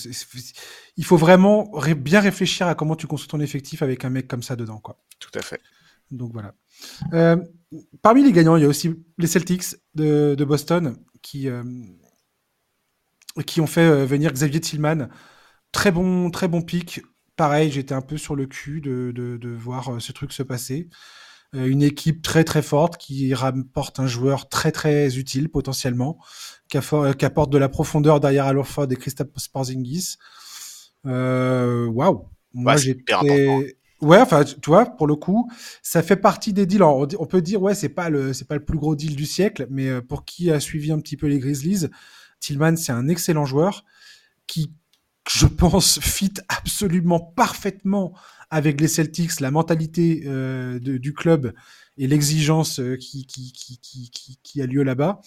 il faut vraiment ré bien réfléchir à comment tu construis ton effectif avec un mec comme ça dedans, quoi. Tout à fait. Donc voilà. Euh, parmi les gagnants, il y a aussi les Celtics de, de Boston qui, euh, qui ont fait euh, venir Xavier Tillman. Très bon, très bon pic. Pareil, j'étais un peu sur le cul de, de, de voir ce truc se passer. Une équipe très très forte qui rapporte un joueur très très utile potentiellement, qui, qui apporte de la profondeur derrière Al Horford et Kristaps Porzingis. Waouh! Wow. Moi, ouais, j'étais Ouais, enfin, tu vois, pour le coup, ça fait partie des deals. On peut dire, ouais, c'est pas le, c'est pas le plus gros deal du siècle, mais euh, pour qui a suivi un petit peu les Grizzlies, Tillman, c'est un excellent joueur qui, je pense, fit absolument parfaitement avec les Celtics, la mentalité euh, du club et l'exigence euh, qui, a lieu là-bas.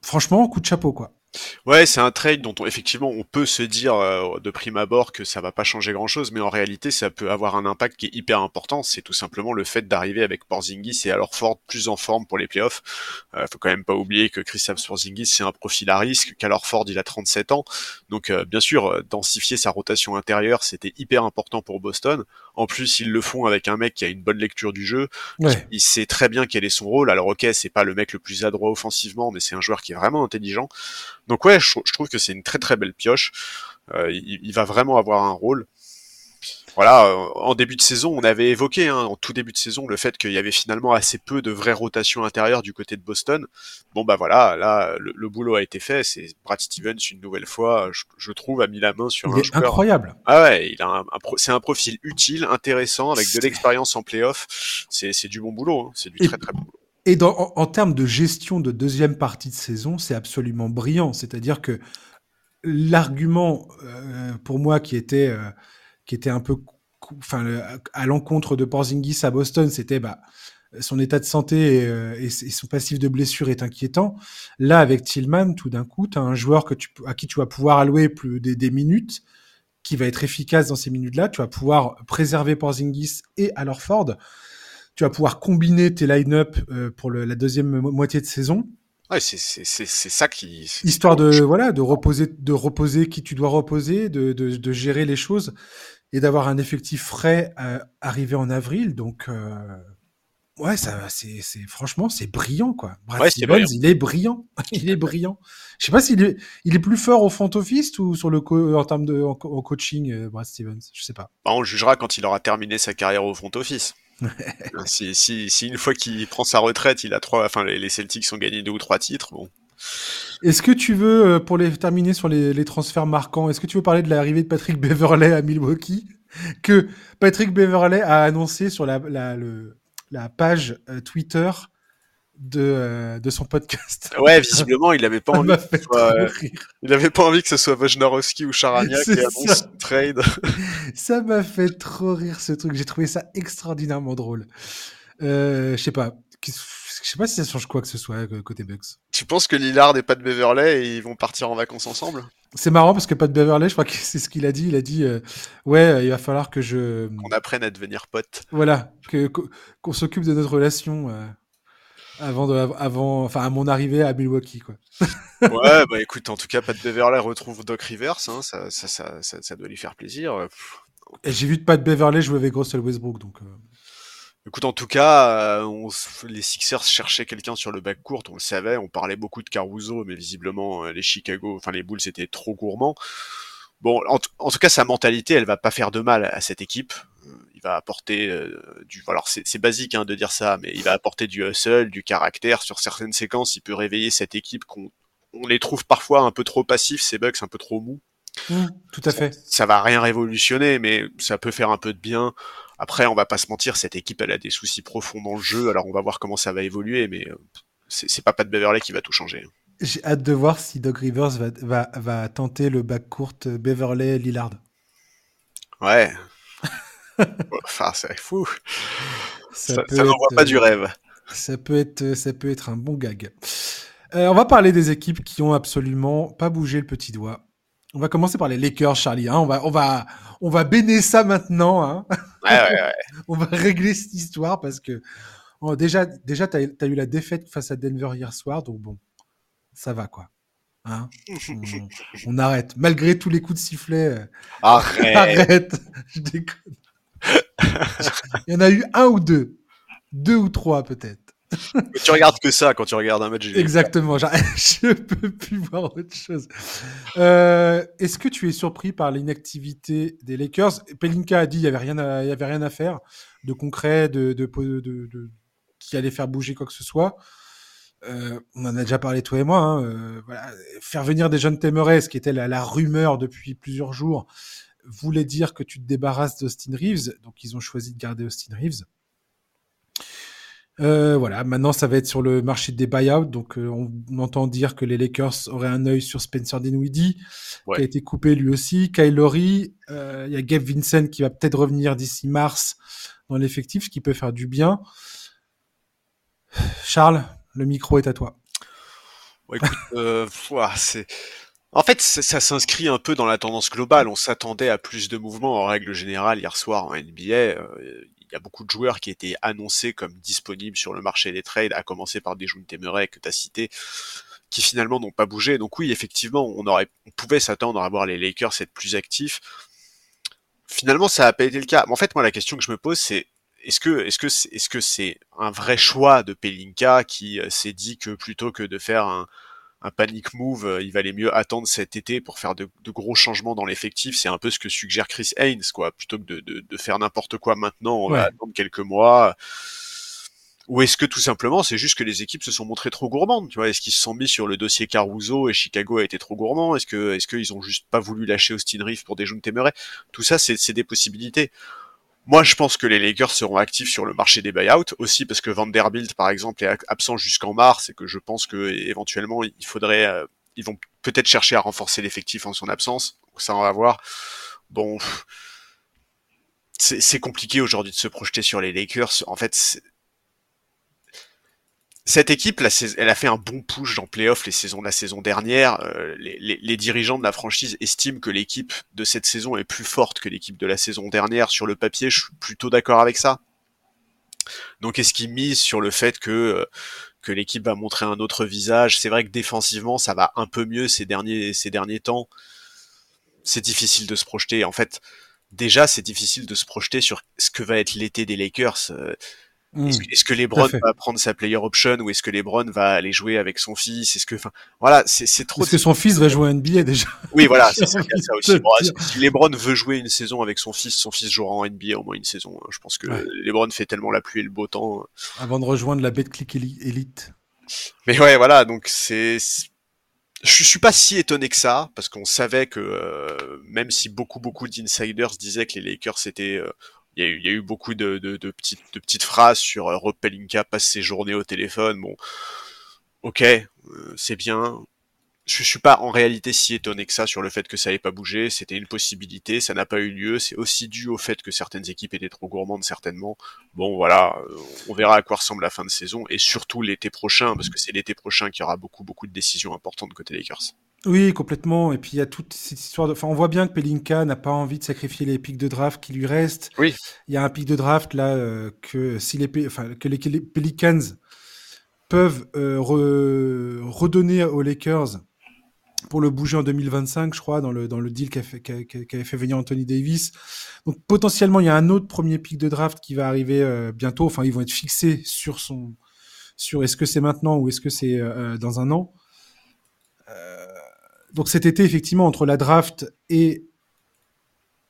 Franchement, coup de chapeau, quoi. Ouais, c'est un trade dont on, effectivement on peut se dire euh, de prime abord que ça va pas changer grand chose, mais en réalité ça peut avoir un impact qui est hyper important. C'est tout simplement le fait d'arriver avec Porzingis et alors Ford plus en forme pour les playoffs. Euh, faut quand même pas oublier que Christophe Porzingis c'est un profil à risque, qu'alors Ford il a 37 ans, donc euh, bien sûr euh, densifier sa rotation intérieure c'était hyper important pour Boston. En plus ils le font avec un mec qui a une bonne lecture du jeu, ouais. il sait très bien quel est son rôle. Alors ok c'est pas le mec le plus adroit offensivement, mais c'est un joueur qui est vraiment intelligent. Donc ouais, je, je trouve que c'est une très très belle pioche. Euh, il, il, va vraiment avoir un rôle. Voilà, euh, en début de saison, on avait évoqué, hein, en tout début de saison, le fait qu'il y avait finalement assez peu de vraies rotations intérieures du côté de Boston. Bon bah voilà, là, le, le boulot a été fait. C'est Brad Stevens une nouvelle fois, je, je, trouve, a mis la main sur il un joueur. Incroyable. Ah ouais, il a un, un c'est un profil utile, intéressant, avec de l'expérience en playoff. C'est du bon boulot, hein. c'est du Et... très très bon boulot. Et dans, en, en, termes de gestion de deuxième partie de saison, c'est absolument brillant. C'est-à-dire que l'argument euh, pour moi qui était euh, qui était un peu enfin à l'encontre de Porzingis à Boston, c'était bah son état de santé et, euh, et, son passif de blessure est inquiétant. Là, avec Tillman, tout d'un coup, tu as un joueur que tu, à qui tu vas pouvoir allouer plus des, des minutes, qui va être efficace dans ces minutes-là. Tu vas pouvoir préserver Porzingis et alors Ford tu vas pouvoir combiner tes line-up euh, pour le, la deuxième mo moitié de saison. Ouais, c'est ça qui. Histoire de voilà de reposer de reposer qui tu dois reposer, de, de, de gérer les choses et d'avoir un effectif frais euh, arrivé en avril. Donc euh, Ouais, ça, c'est, c'est, franchement, c'est brillant, quoi. Brad Ouais, Stevens, brillant. il est brillant. il est brillant. Je sais pas s'il est, il est plus fort au front office ou sur le co- en termes de, en, co- en coaching, euh, Brad Stevens? Je sais pas. Bah, on le jugera quand il aura terminé sa carrière au front office. si, si, si une fois qu'il prend sa retraite, il a trois, enfin les, les Celtics ont gagné deux ou trois titres, bon. Est-ce que tu veux, euh, pour les terminer sur les, les transferts marquants, est-ce que tu veux parler de l'arrivée de Patrick Beverley à Milwaukee que Patrick Beverley a annoncé sur la, la, le- la page euh, Twitter de, euh, de son podcast? Ouais, visiblement, il avait pas envie, que soit, euh, il avait pas envie que ce soit Wojnarowski ou Charania qui annonce trade. Ça m'a fait trop rire ce truc. J'ai trouvé ça extraordinairement drôle. Euh, je sais pas. Je sais pas si ça change quoi que ce soit euh, côté Bucks. tu penses que Lillard et Pat Beverley, ils vont partir en vacances ensemble? C'est marrant parce que Pat Beverley, je crois que c'est ce qu'il a dit. Il a dit euh, ouais, euh, il va falloir que je Qu'on apprenne à devenir potes. voilà que qu'on s'occupe de notre relation euh, avant de avant enfin à mon arrivée à Milwaukee quoi. Ouais, bah écoute, en tout cas, Pat Beverley retrouve Doc Rivers, hein, ça, ça, ça, doit lui faire plaisir. Pff, Et j'ai vu Pat Beverley jouer avec Russell Westbrook donc. euh, Écoute, en tout cas, euh, on les Sixers cherchaient quelqu'un sur le bac court, on le savait, on parlait beaucoup de Caruso, mais visiblement euh, les Chicago, enfin les Bulls étaient trop gourmands. Bon, en, tout cas, sa mentalité, elle va pas faire de mal à cette équipe. Euh, Il va apporter euh, du, alors c'est basique hein, de dire ça, mais il va apporter du hustle, du caractère sur certaines séquences. Il peut réveiller cette équipe qu'on on les trouve parfois un peu trop passifs, ces Bucks un peu trop mous. tout à fait. Ça va rien révolutionner, mais ça peut faire un peu de bien. Après, on va pas se mentir, cette équipe, elle a des soucis profonds dans le jeu. Alors, on va voir comment ça va évoluer, mais euh, c'est pas Pat Beverley qui va tout changer. J'ai hâte de voir si Doc Rivers va, va, va tenter le back court Beverley Lillard. Ouais. enfin, c'est fou. Ça, n'envoie être, pas euh, du rêve. Ça peut être, ça peut être un bon gag. Euh, on va parler des équipes qui ont absolument pas bougé le petit doigt. On va commencer par les Lakers, Charlie. hein. On va, on va, on va béner ça maintenant. hein. Ouais, ouais, ouais. on va régler cette histoire parce que oh, déjà, déjà, t'as as eu la défaite face à Denver hier soir, donc bon, ça va quoi. Hein on, on arrête. Malgré tous les coups de sifflet, euh, Arrête. arrête. Je déconne. Il y en a eu un ou deux, deux ou trois peut-être. tu regardes que ça quand tu regardes un match. Exactement, je peux plus voir autre chose. Euh, Est-ce que tu es surpris par l'inactivité des Lakers? Pelinka a dit qu'il n'y avait, rien à- faire de concret, de, de, de- de- qui allait faire bouger quoi que ce soit. Euh, on en a déjà parlé toi et moi. hein, euh, voilà. Faire venir des jeunes Temeray, ce qui était la rumeur depuis plusieurs jours, voulait dire que tu te débarrasses d'Austin Reeves. Donc ils ont choisi de garder Austin Reeves. Euh, voilà, maintenant ça va être sur le marché des buyouts. Donc euh, on, on entend dire que les Lakers auraient un œil sur Spencer Dinwiddie, Ouais. qui a été coupé lui aussi. Kyle Lowry, euh, il y a Gabe Vincent qui va peut-être revenir d'ici mars dans l'effectif, ce qui peut faire du bien. Charles, le micro est à toi. Ouais, écoute, euh, ouah, c'est. En fait, ça, ça s'inscrit un peu dans la tendance globale. On s'attendait à plus de mouvements en règle générale hier soir en NBA. euh, y a beaucoup de joueurs qui étaient annoncés comme disponibles sur le marché des trades, à commencer par Dejounte Temeray que tu as cité, qui finalement n'ont pas bougé. Donc oui, effectivement, on aurait, on pouvait s'attendre à voir les Lakers être plus actifs. Finalement, ça n'a pas été le cas. Mais en fait, moi, la question que je me pose, c'est est-ce que est-ce que c'est est-ce que c'est un vrai choix de Pelinka qui euh, s'est dit que plutôt que de faire un, un panic move, euh, il valait mieux attendre cet été pour faire de, de gros changements dans l'effectif. C'est un peu ce que suggère Chris Haynes, quoi. Plutôt que de, de, de faire n'importe quoi maintenant, on Ouais. va attendre quelques mois. Ou est-ce que tout simplement c'est juste que les équipes se sont montrées trop gourmandes, tu vois? Est-ce qu'ils se sont mis sur le dossier Caruso et Chicago a été trop gourmand? Est-ce que est-ce qu'ils ont juste pas voulu lâcher Austin Reeves pour des jeunes Temeray? Tout ça, c'est c'est des possibilités. Moi, je pense que les Lakers seront actifs sur le marché des buyouts aussi parce que Vanderbilt, par exemple, est absent jusqu'en mars et que je pense que éventuellement il faudrait, euh, ils vont peut-être chercher à renforcer l'effectif en son absence. Ça, on va voir. Bon, c'est compliqué aujourd'hui de se projeter sur les Lakers. En fait, cette équipe, elle a fait un bon push dans playoff les saisons la saison dernière. Euh, les, dirigeants de la franchise estiment que l'équipe de cette saison est plus forte que l'équipe de la saison dernière. Sur le papier, je suis plutôt d'accord avec ça. Donc, est-ce qu'ils misent sur le fait que euh, que l'équipe va montrer un autre visage? C'est vrai que défensivement, ça va un peu mieux ces derniers ces derniers temps. C'est difficile de se projeter. En fait, déjà, c'est difficile de se projeter sur ce que va être l'été des Lakers. Mmh. Est-ce que LeBron va prendre sa player option ou est-ce que LeBron va aller jouer avec son fils? Est-ce que, enfin, voilà, c'est trop. Est-ce que son fils va jouer à NBA déjà? Oui, voilà, c'est ça, ça aussi. si LeBron veut jouer une saison avec son fils, son fils jouera en NBA au moins une saison. Hein. Je pense que LeBron fait tellement la pluie et le beau temps. Avant de rejoindre la Betclic Elite. Mais ouais, voilà, donc c'est je suis pas si étonné que ça parce qu'on savait que euh, même si beaucoup beaucoup d'insiders disaient que les Lakers étaient euh, il y, a eu, beaucoup de, petites, phrases sur euh, Rob Pelinka passe ses journées au téléphone. Bon, ok, euh, c'est bien. Je suis pas en réalité si étonné que ça sur le fait que ça n'ait pas bougé. C'était une possibilité, ça n'a pas eu lieu. C'est aussi dû au fait que certaines équipes étaient trop gourmandes, certainement. Bon, voilà, euh, on verra à quoi ressemble la fin de saison et surtout l'été prochain, parce que c'est l'été prochain qu'il y aura beaucoup, beaucoup de décisions importantes côté Lakers. Oui, complètement. Et puis il y a toute cette histoire de. Enfin, on voit bien que Pelinka n'a pas envie de sacrifier les pics de draft qui lui restent. Oui. Il y a un pic de draft là euh, que si les enfin, que les Pelicans peuvent euh, redonner aux Lakers pour le bouger en 2025, je crois, dans le dans le deal qu'avait fait, qu fait venir Anthony Davis. Donc potentiellement, il y a un autre premier pic de draft qui va arriver euh, bientôt. Enfin, ils vont être fixés sur son sur est-ce que c'est maintenant ou est-ce que c'est dans un an donc cet été, effectivement, entre la draft et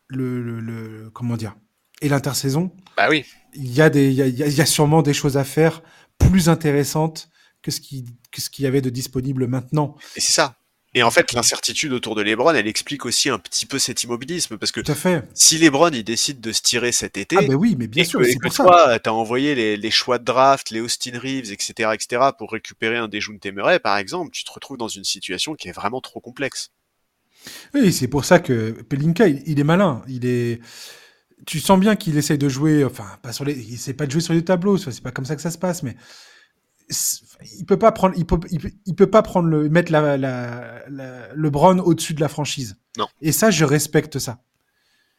le, comment dire et l'intersaison, bah oui, il y a des, il y a, sûrement des choses à faire plus intéressantes que ce qui, que ce qu'il y avait de disponible maintenant. Et c'est ça. Et en fait, l'incertitude autour de LeBron, elle explique aussi un petit peu cet immobilisme parce que si LeBron il décide de se tirer cet été, ah ben oui, mais bien sûr, c'est pour toi, t'as envoyé les, les, choix de draft, les Austin Reeves, etc., etc., pour récupérer un Dejounte Murray, par exemple, tu te retrouves dans une situation qui est vraiment trop complexe. Oui, c'est pour ça que Pelinka, il, est malin, il est. Tu sens bien qu'il essaye de jouer, enfin, pas sur les, il essaie pas de jouer sur les tableaux, c'est pas comme ça que ça se passe, mais il peut pas prendre, il peut, il peut, pas prendre le, mettre la, la, au-dessus de la franchise. Non. Et ça, je respecte ça.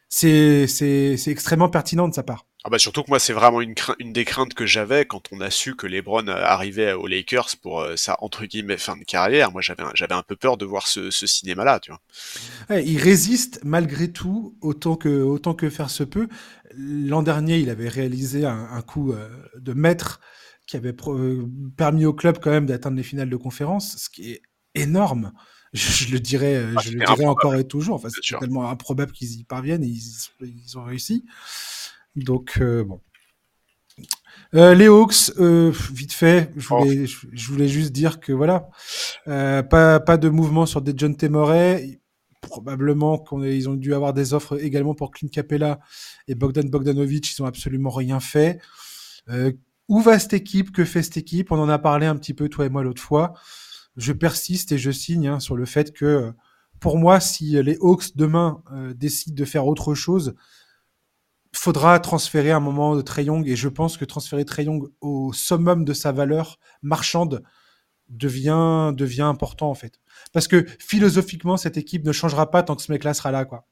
C'est, c'est, c'est extrêmement pertinent de sa part. Ah bah surtout que moi c'est vraiment une, une des craintes que j'avais quand on a su que LeBron arrivait aux Lakers pour euh, sa entre guillemets fin de carrière. Moi j'avais j'avais un peu peur de voir ce, ce cinéma là, tu vois. il résiste malgré tout autant que autant que faire se peut. L'an dernier il avait réalisé un, un coup euh, de maître qui avait euh, permis au club quand même d'atteindre les finales de conférence, ce qui est énorme. Je, le dirais, euh, ah, je le dirais encore et toujours. Enfin, c'est tellement improbable qu'ils y parviennent et ils, ils ont réussi. Donc euh, bon. les Hawks, vite fait, je voulais, je, voulais, juste dire que voilà, pas, pas de mouvement sur des John Temoret. Probablement qu'ils ont dû avoir des offres également pour Clint Capella et Bogdan Bogdanovic. Ils ont absolument rien fait. Où va cette équipe? Que fait cette équipe? On en a parlé un petit peu, toi et moi, l'autre fois. Je persiste et je signe hein, sur le fait que, pour moi, si les Hawks demain euh, décident de faire autre chose, faudra transférer un moment de Trey Young. Et je pense que transférer Trey Young au summum de sa valeur marchande devient, devient important, en fait. Parce que philosophiquement, cette équipe ne changera pas tant que ce mec-là sera là, quoi.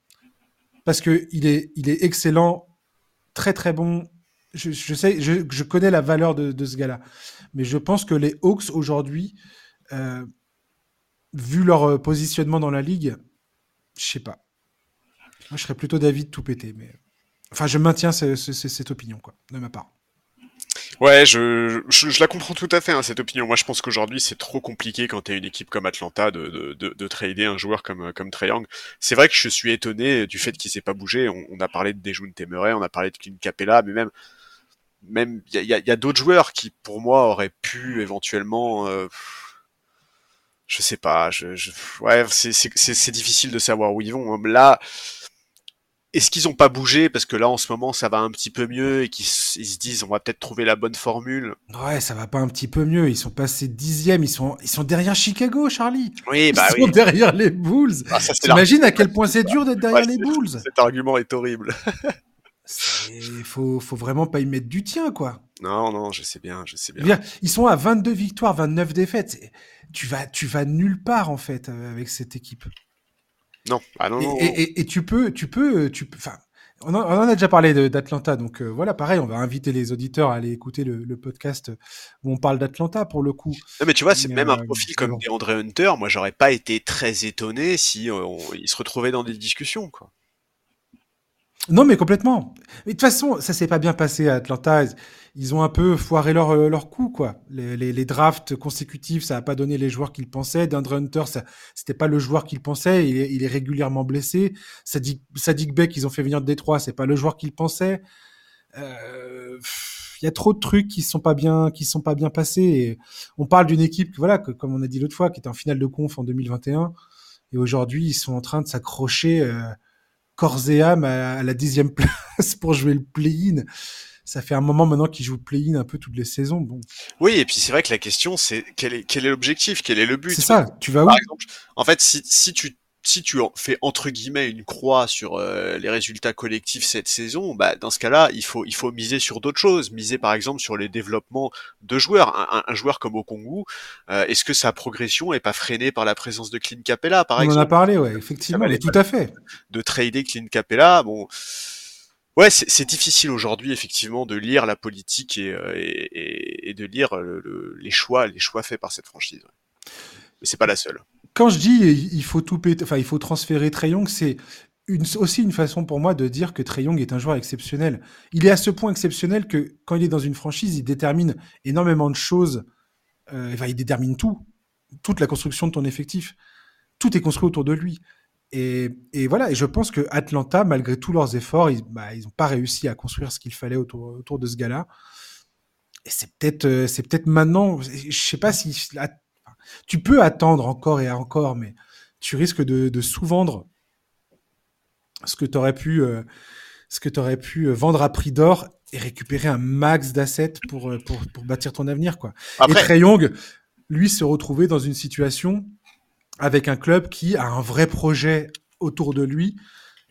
Parce que il est, il est excellent, très très bon, je, sais, je, connais la valeur de, ce gars-là. Mais je pense que les Hawks aujourd'hui, euh, vu leur euh, positionnement dans la ligue, je sais pas. Moi, je serais plutôt d'avis de tout péter. Mais... Enfin, je maintiens cette opinion, quoi, de ma part. Ouais, je, la comprends tout à fait, hein, cette opinion. Moi, je pense qu'aujourd'hui, c'est trop compliqué quand tu es une équipe comme Atlanta de, de, de, de, trader un joueur comme, comme Trae. C'est vrai que je suis étonné du fait qu'il s'est pas bougé. On, a parlé de Dejoun Temeray, on a parlé de Clint Capella, mais même même il y a, y a d'autres joueurs qui pour moi auraient pu éventuellement euh, je sais pas je, je ouais c'est difficile de savoir où ils vont hein. là est-ce qu'ils ont pas bougé parce que là en ce moment ça va un petit peu mieux et qu'ils se disent on va peut-être trouver la bonne formule? Ouais ça va pas un petit peu mieux. Ils sont passés dixième. Ils sont ils sont derrière Chicago Charlie. Oui bah ils sont derrière les Bulls. Ah, t'imagines à quel point c'est dur d'être derrière les Bulls? cet argument est horrible Il faut, faut vraiment pas y mettre du tien, quoi. Non, non, je sais bien, je sais bien. Ils sont à 22 victoires, 29 défaites. Tu vas, tu vas nulle part, en fait, euh, avec cette équipe. Non, ah non, et, Et, tu peux, tu peux, tu peux, enfin, on, en a déjà parlé d'Atlanta, donc euh, voilà, pareil, on va inviter les auditeurs à aller écouter le, podcast où on parle d'Atlanta pour le coup. Non, mais tu vois, c'est même un euh, profil comme DeAndre Hunter. Moi, j'aurais pas été très étonné si il se retrouvait dans des discussions, quoi. Non, mais complètement. Mais de toute façon, ça s'est pas bien passé à Atlanta. Ils ont un peu foiré leur, euh, leur coup, quoi. Les, les, les drafts consécutifs, ça n'a pas donné les joueurs qu'ils pensaient. D'Andre Hunter, ça, c'était pas le joueur qu'ils pensaient. Il est, il est régulièrement blessé. Sadik, Sadik Beck, ils ont fait venir de Détroit, c'est pas le joueur qu'ils pensaient. Euh, il y a trop de trucs qui sont pas bien, qui sont pas bien passés. On parle d'une équipe, voilà, que, comme on a dit l'autre fois, qui était en finale de conf en 2021. Et aujourd'hui, ils sont en train de s'accrocher. Euh, corps et âme à, la dixième place pour jouer le play-in. Ça fait un moment maintenant qu'ils jouent play-in un peu toutes les saisons. Bon. Oui, et puis c'est vrai que la question, c'est quel est quel est l'objectif, quel est le but? C'est ça. Tu vas où? Par exemple, en fait, si, si tu si tu fais entre guillemets une croix sur euh, les résultats collectifs cette saison, bah dans ce cas-là, il faut il faut miser sur d'autres choses, miser par exemple sur les développements de joueurs. Un, un, joueur comme Okongu, euh, est-ce que sa progression est pas freinée par la présence de Clint Capella par On exemple en a parlé, ouais, effectivement, mais tout à fait. De trader Clint Capella, bon. Ouais, c'est difficile aujourd'hui effectivement de lire la politique et, euh, et, et de lire le, le, les choix, les choix faits par cette franchise. Mais c'est pas la seule quand je dis il faut tout péter, enfin il faut transférer Trey Young, c'est aussi une façon pour moi de dire que Trey Young est un joueur exceptionnel. Il est à ce point exceptionnel que quand il est dans une franchise, il détermine énormément de choses. Euh, enfin, il détermine tout, toute la construction de ton effectif. Tout est construit autour de lui. Et, voilà. Et je pense que Atlanta, malgré tous leurs efforts, ils n'ont bah, pas réussi à construire ce qu'il fallait autour, de ce gars-là. Et c'est peut-être, euh, c'est peut-être maintenant. Je sais pas si tu peux attendre encore et encore, mais tu risques de, de sous-vendre ce que tu aurais pu, euh, ce que aurais pu euh, vendre à prix d'or et récupérer un max d'assets pour, euh, pour, pour, bâtir ton avenir. Quoi. Après... Et Trey Young, lui, se retrouver dans une situation avec un club qui a un vrai projet autour de lui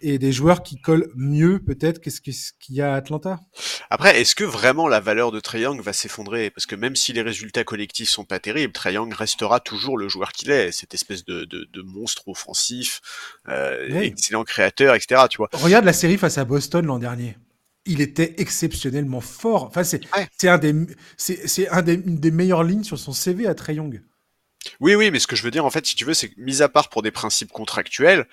et des joueurs qui collent mieux peut-être qu'est-ce qu'il y a à Atlanta? Après, est-ce que vraiment la valeur de Trae Young va s'effondrer? Parce que même si les résultats collectifs sont pas terribles, Trae Young restera toujours le joueur qu'il est, cette espèce de, de, de monstre offensif, euh, oui. excellent créateur, etc. Tu vois. Regarde la série face à Boston l'an dernier. Il était exceptionnellement fort. Enfin, c'est ouais. un des c'est un des, une des meilleures lignes sur son CV à Trae Young. Oui, oui, mais ce que je veux dire en fait, si tu veux, c'est que mis à part pour des principes contractuels,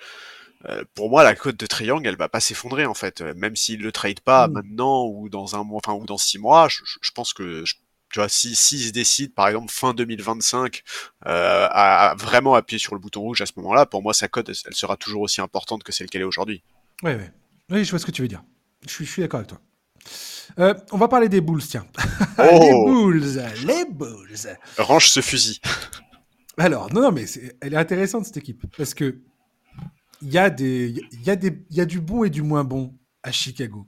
euh, pour moi, la cote de Triangle, elle va pas s'effondrer en fait, même s'il le trade pas mmh. maintenant ou dans un mois, enfin ou dans six mois. Je, je pense que je, tu vois, si s'il se décide par exemple fin 2025 euh, à, à, vraiment appuyer sur le bouton rouge à ce moment-là, pour moi sa cote elle, elle, sera toujours aussi importante que celle qu'elle est aujourd'hui. Oui, oui, oui, je vois ce que tu veux dire. Je suis, je suis d'accord avec toi. Euh, on va parler des Bulls, tiens. Oh les Bulls, les Bulls. Range ce fusil. Alors, non, non, mais est, elle est intéressante cette équipe parce que il y a y y a du bon et du moins bon à Chicago.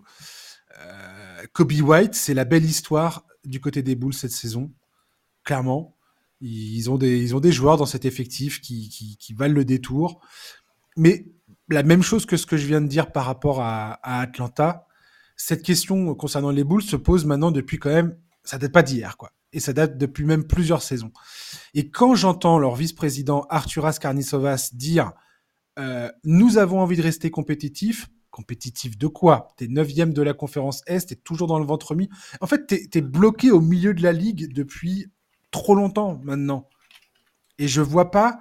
Euh, Kobe White, c'est la belle histoire du côté des Bulls cette saison. Clairement, ils ont des, ils ont des joueurs dans cet effectif qui, valent le détour. Mais la même chose que ce que je viens de dire par rapport à, à Atlanta, cette question concernant les Bulls se pose maintenant depuis quand même, ça date pas d'hier, quoi. Et ça date depuis même plusieurs saisons. Et quand j'entends leur vice-président Arturas Karnisovas dire euh, nous avons envie de rester compétitifs. Compétitif de quoi? T'es neuvième de la conférence Est, t'es toujours dans le ventre mis. En fait, t'es es bloqué au milieu de la ligue depuis trop longtemps maintenant. Et je vois pas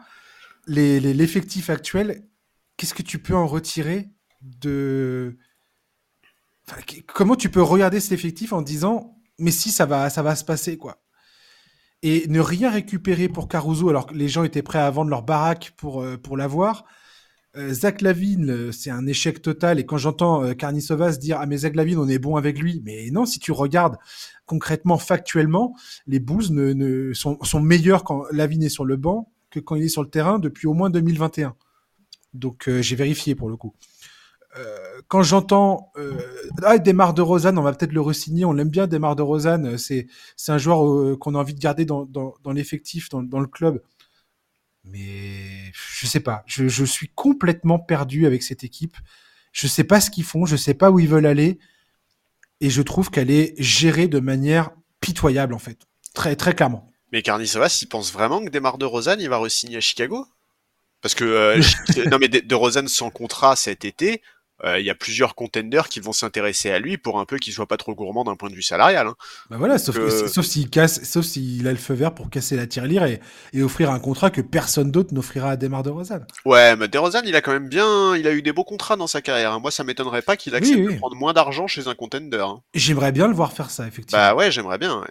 l'effectif les, les, actuel. Qu'est-ce que tu peux en retirer de Comment tu peux regarder cet effectif en disant mais si ça va ça va se passer quoi? Et ne rien récupérer pour Caruso alors que les gens étaient prêts à vendre leur baraque pour euh, pour l'avoir Zach Lavine, euh, c'est un échec total. Et quand j'entends euh, Karnisovas dire Ah, mais Zach Lavine, on est bon avec lui. Mais non, si tu regardes concrètement, factuellement, les Bulls ne, sont, sont meilleurs quand Lavine est sur le banc que quand il est sur le terrain depuis au moins 2021. Donc euh, j'ai vérifié pour le coup. Euh, quand j'entends euh, ah, Desmar de Rosanne, on va peut-être le resigner, on l'aime bien Desmar de Rosanne, c'est c'est un joueur qu'on a envie de garder dans, dans, dans l'effectif, dans, dans le club mais je sais pas. Je, je, suis complètement perdu avec cette équipe. Je sais pas ce qu'ils font, je sais pas où ils veulent aller, et je trouve qu'elle est gérée de manière pitoyable en fait, très très clairement. Mais Carnissovas, il pense vraiment que Demar de Rosanne, il va re-signer à Chicago? Parce que euh, non mais de, de Rosanne sans contrat cet été, euh, il y a plusieurs contenders qui vont s'intéresser à lui pour un peu qu'il soit pas trop gourmand d'un point de vue salarial. Hein. Bah voilà, sauf, sauf s'il casse, sauf s'il a le feu vert pour casser la tirelire et, et offrir un contrat que personne d'autre n'offrira à Demar DeRozan. Ouais, mais DeRozan, il a quand même bien, il a eu des beaux contrats dans sa carrière. Hein. Moi, ça m'étonnerait pas qu'il accepte de prendre moins d'argent chez un contender. Hein. J'aimerais bien le voir faire ça, effectivement. Bah ouais, j'aimerais bien.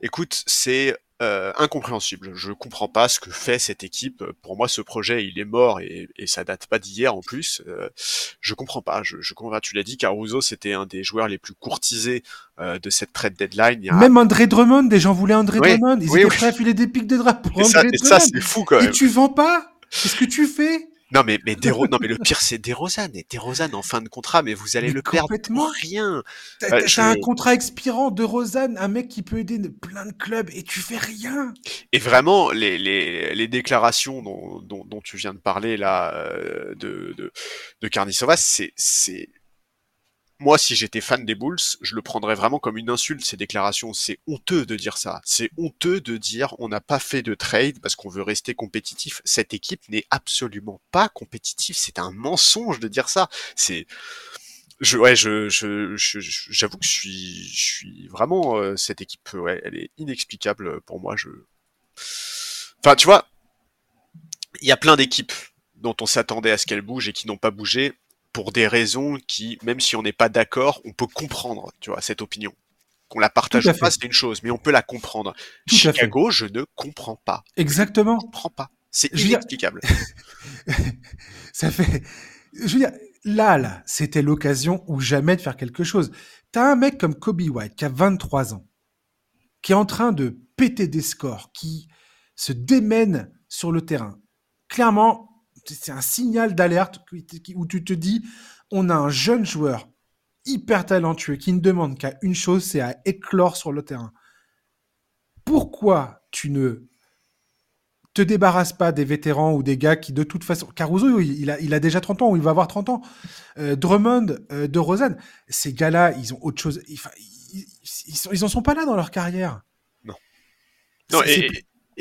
Écoute, c'est euh, incompréhensible. Je comprends pas ce que fait cette équipe. Pour moi, ce projet, il est mort et, et ça date pas d'hier en plus. Euh, je comprends pas. Je, je comprends. Tu l'as dit, Caruso, c'était un des joueurs les plus courtisés euh, de cette trade deadline. Même André Drummond, des gens voulaient André Drummond. Ils étaient prêts à filer des pics de draps pour André Drummond. ça, c'est fou quand même. Et tu vends pas? Qu'est-ce que tu fais? Non mais mais non mais le pire c'est DeRozan et DeRozan en fin de contrat mais vous allez le perdre pour rien. T'as euh, un contrat expirant de Rosanne, un mec qui peut aider plein de clubs et tu fais rien. Et vraiment les les, les déclarations dont, dont, dont tu viens de parler là euh, de de de Carnissova c'est c'est moi, si j'étais fan des Bulls, je le prendrais vraiment comme une insulte, ces déclarations. C'est honteux de dire ça. C'est honteux de dire on n'a pas fait de trade parce qu'on veut rester compétitif. Cette équipe n'est absolument pas compétitive. C'est un mensonge de dire ça. C'est, je, ouais, j'avoue que je suis, je suis vraiment euh, cette équipe. Ouais, elle est inexplicable pour moi. Je, enfin, tu vois, il y a plein d'équipes dont on s'attendait à ce qu'elles bougent et qui n'ont pas bougé pour des raisons qui, même si on n'est pas d'accord, on peut comprendre, tu vois, cette opinion. Qu'on la partage pas, c'est une chose, mais on peut la comprendre. Chicago, je ne comprends pas. Exactement. Je ne comprends pas. C'est inexplicable. ça fait, je veux dire, là, là, c'était l'occasion ou jamais de faire quelque chose. T'as un mec comme Kobe White qui a 23 ans, qui est en train de péter des scores, qui se démène sur le terrain. Clairement, c'est un signal d'alerte où tu te dis, on a un jeune joueur hyper talentueux qui ne demande qu'à une chose, c'est à éclore sur le terrain. Pourquoi tu ne te débarrasses pas des vétérans ou des gars qui, de toute façon, Caruso, il a, il a déjà 30 ans ou il va avoir 30 ans. Euh, Drummond, euh, de Rosanne, ces gars-là, ils ont autre chose. Ils, ils, en sont pas là dans leur carrière. Non. Non, et,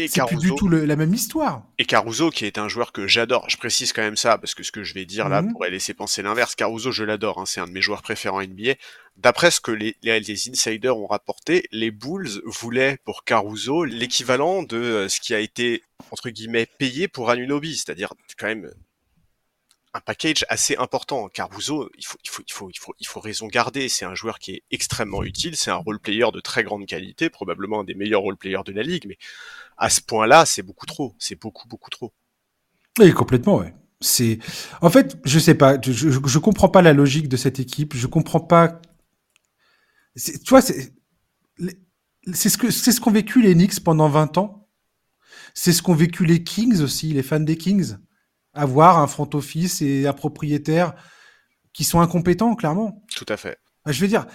c'est plus du tout la même histoire. Et Caruso, qui est un joueur que j'adore, je précise quand même ça, parce que ce que je vais dire là mhm. pourrait laisser penser l'inverse. Caruso, je l'adore, hein, c'est un de mes joueurs préférés en NBA. D'après ce que les, les, insiders ont rapporté, les Bulls voulaient pour Caruso l'équivalent de euh, ce qui a été, entre guillemets, payé pour Anunobi, c'est-à-dire quand même un package assez important. Caruso, il faut, il faut, il faut, il faut, il faut raison garder. C'est un joueur qui est extrêmement utile. C'est un role player de très grande qualité, probablement un des meilleurs role players de la ligue. Mais à ce point-là, c'est beaucoup trop. C'est beaucoup, beaucoup trop. Oui, complètement, ouais. C'est, en fait, je sais pas. Je, je, comprends pas la logique de cette équipe. Je comprends pas. Tu vois, c'est, c'est ce que, c'est ce qu'ont vécu les Knicks pendant 20 ans. C'est ce qu'ont vécu les Kings aussi, les fans des Kings avoir un front office et un propriétaire qui sont incompétents, clairement. Tout à fait. Je veux dire,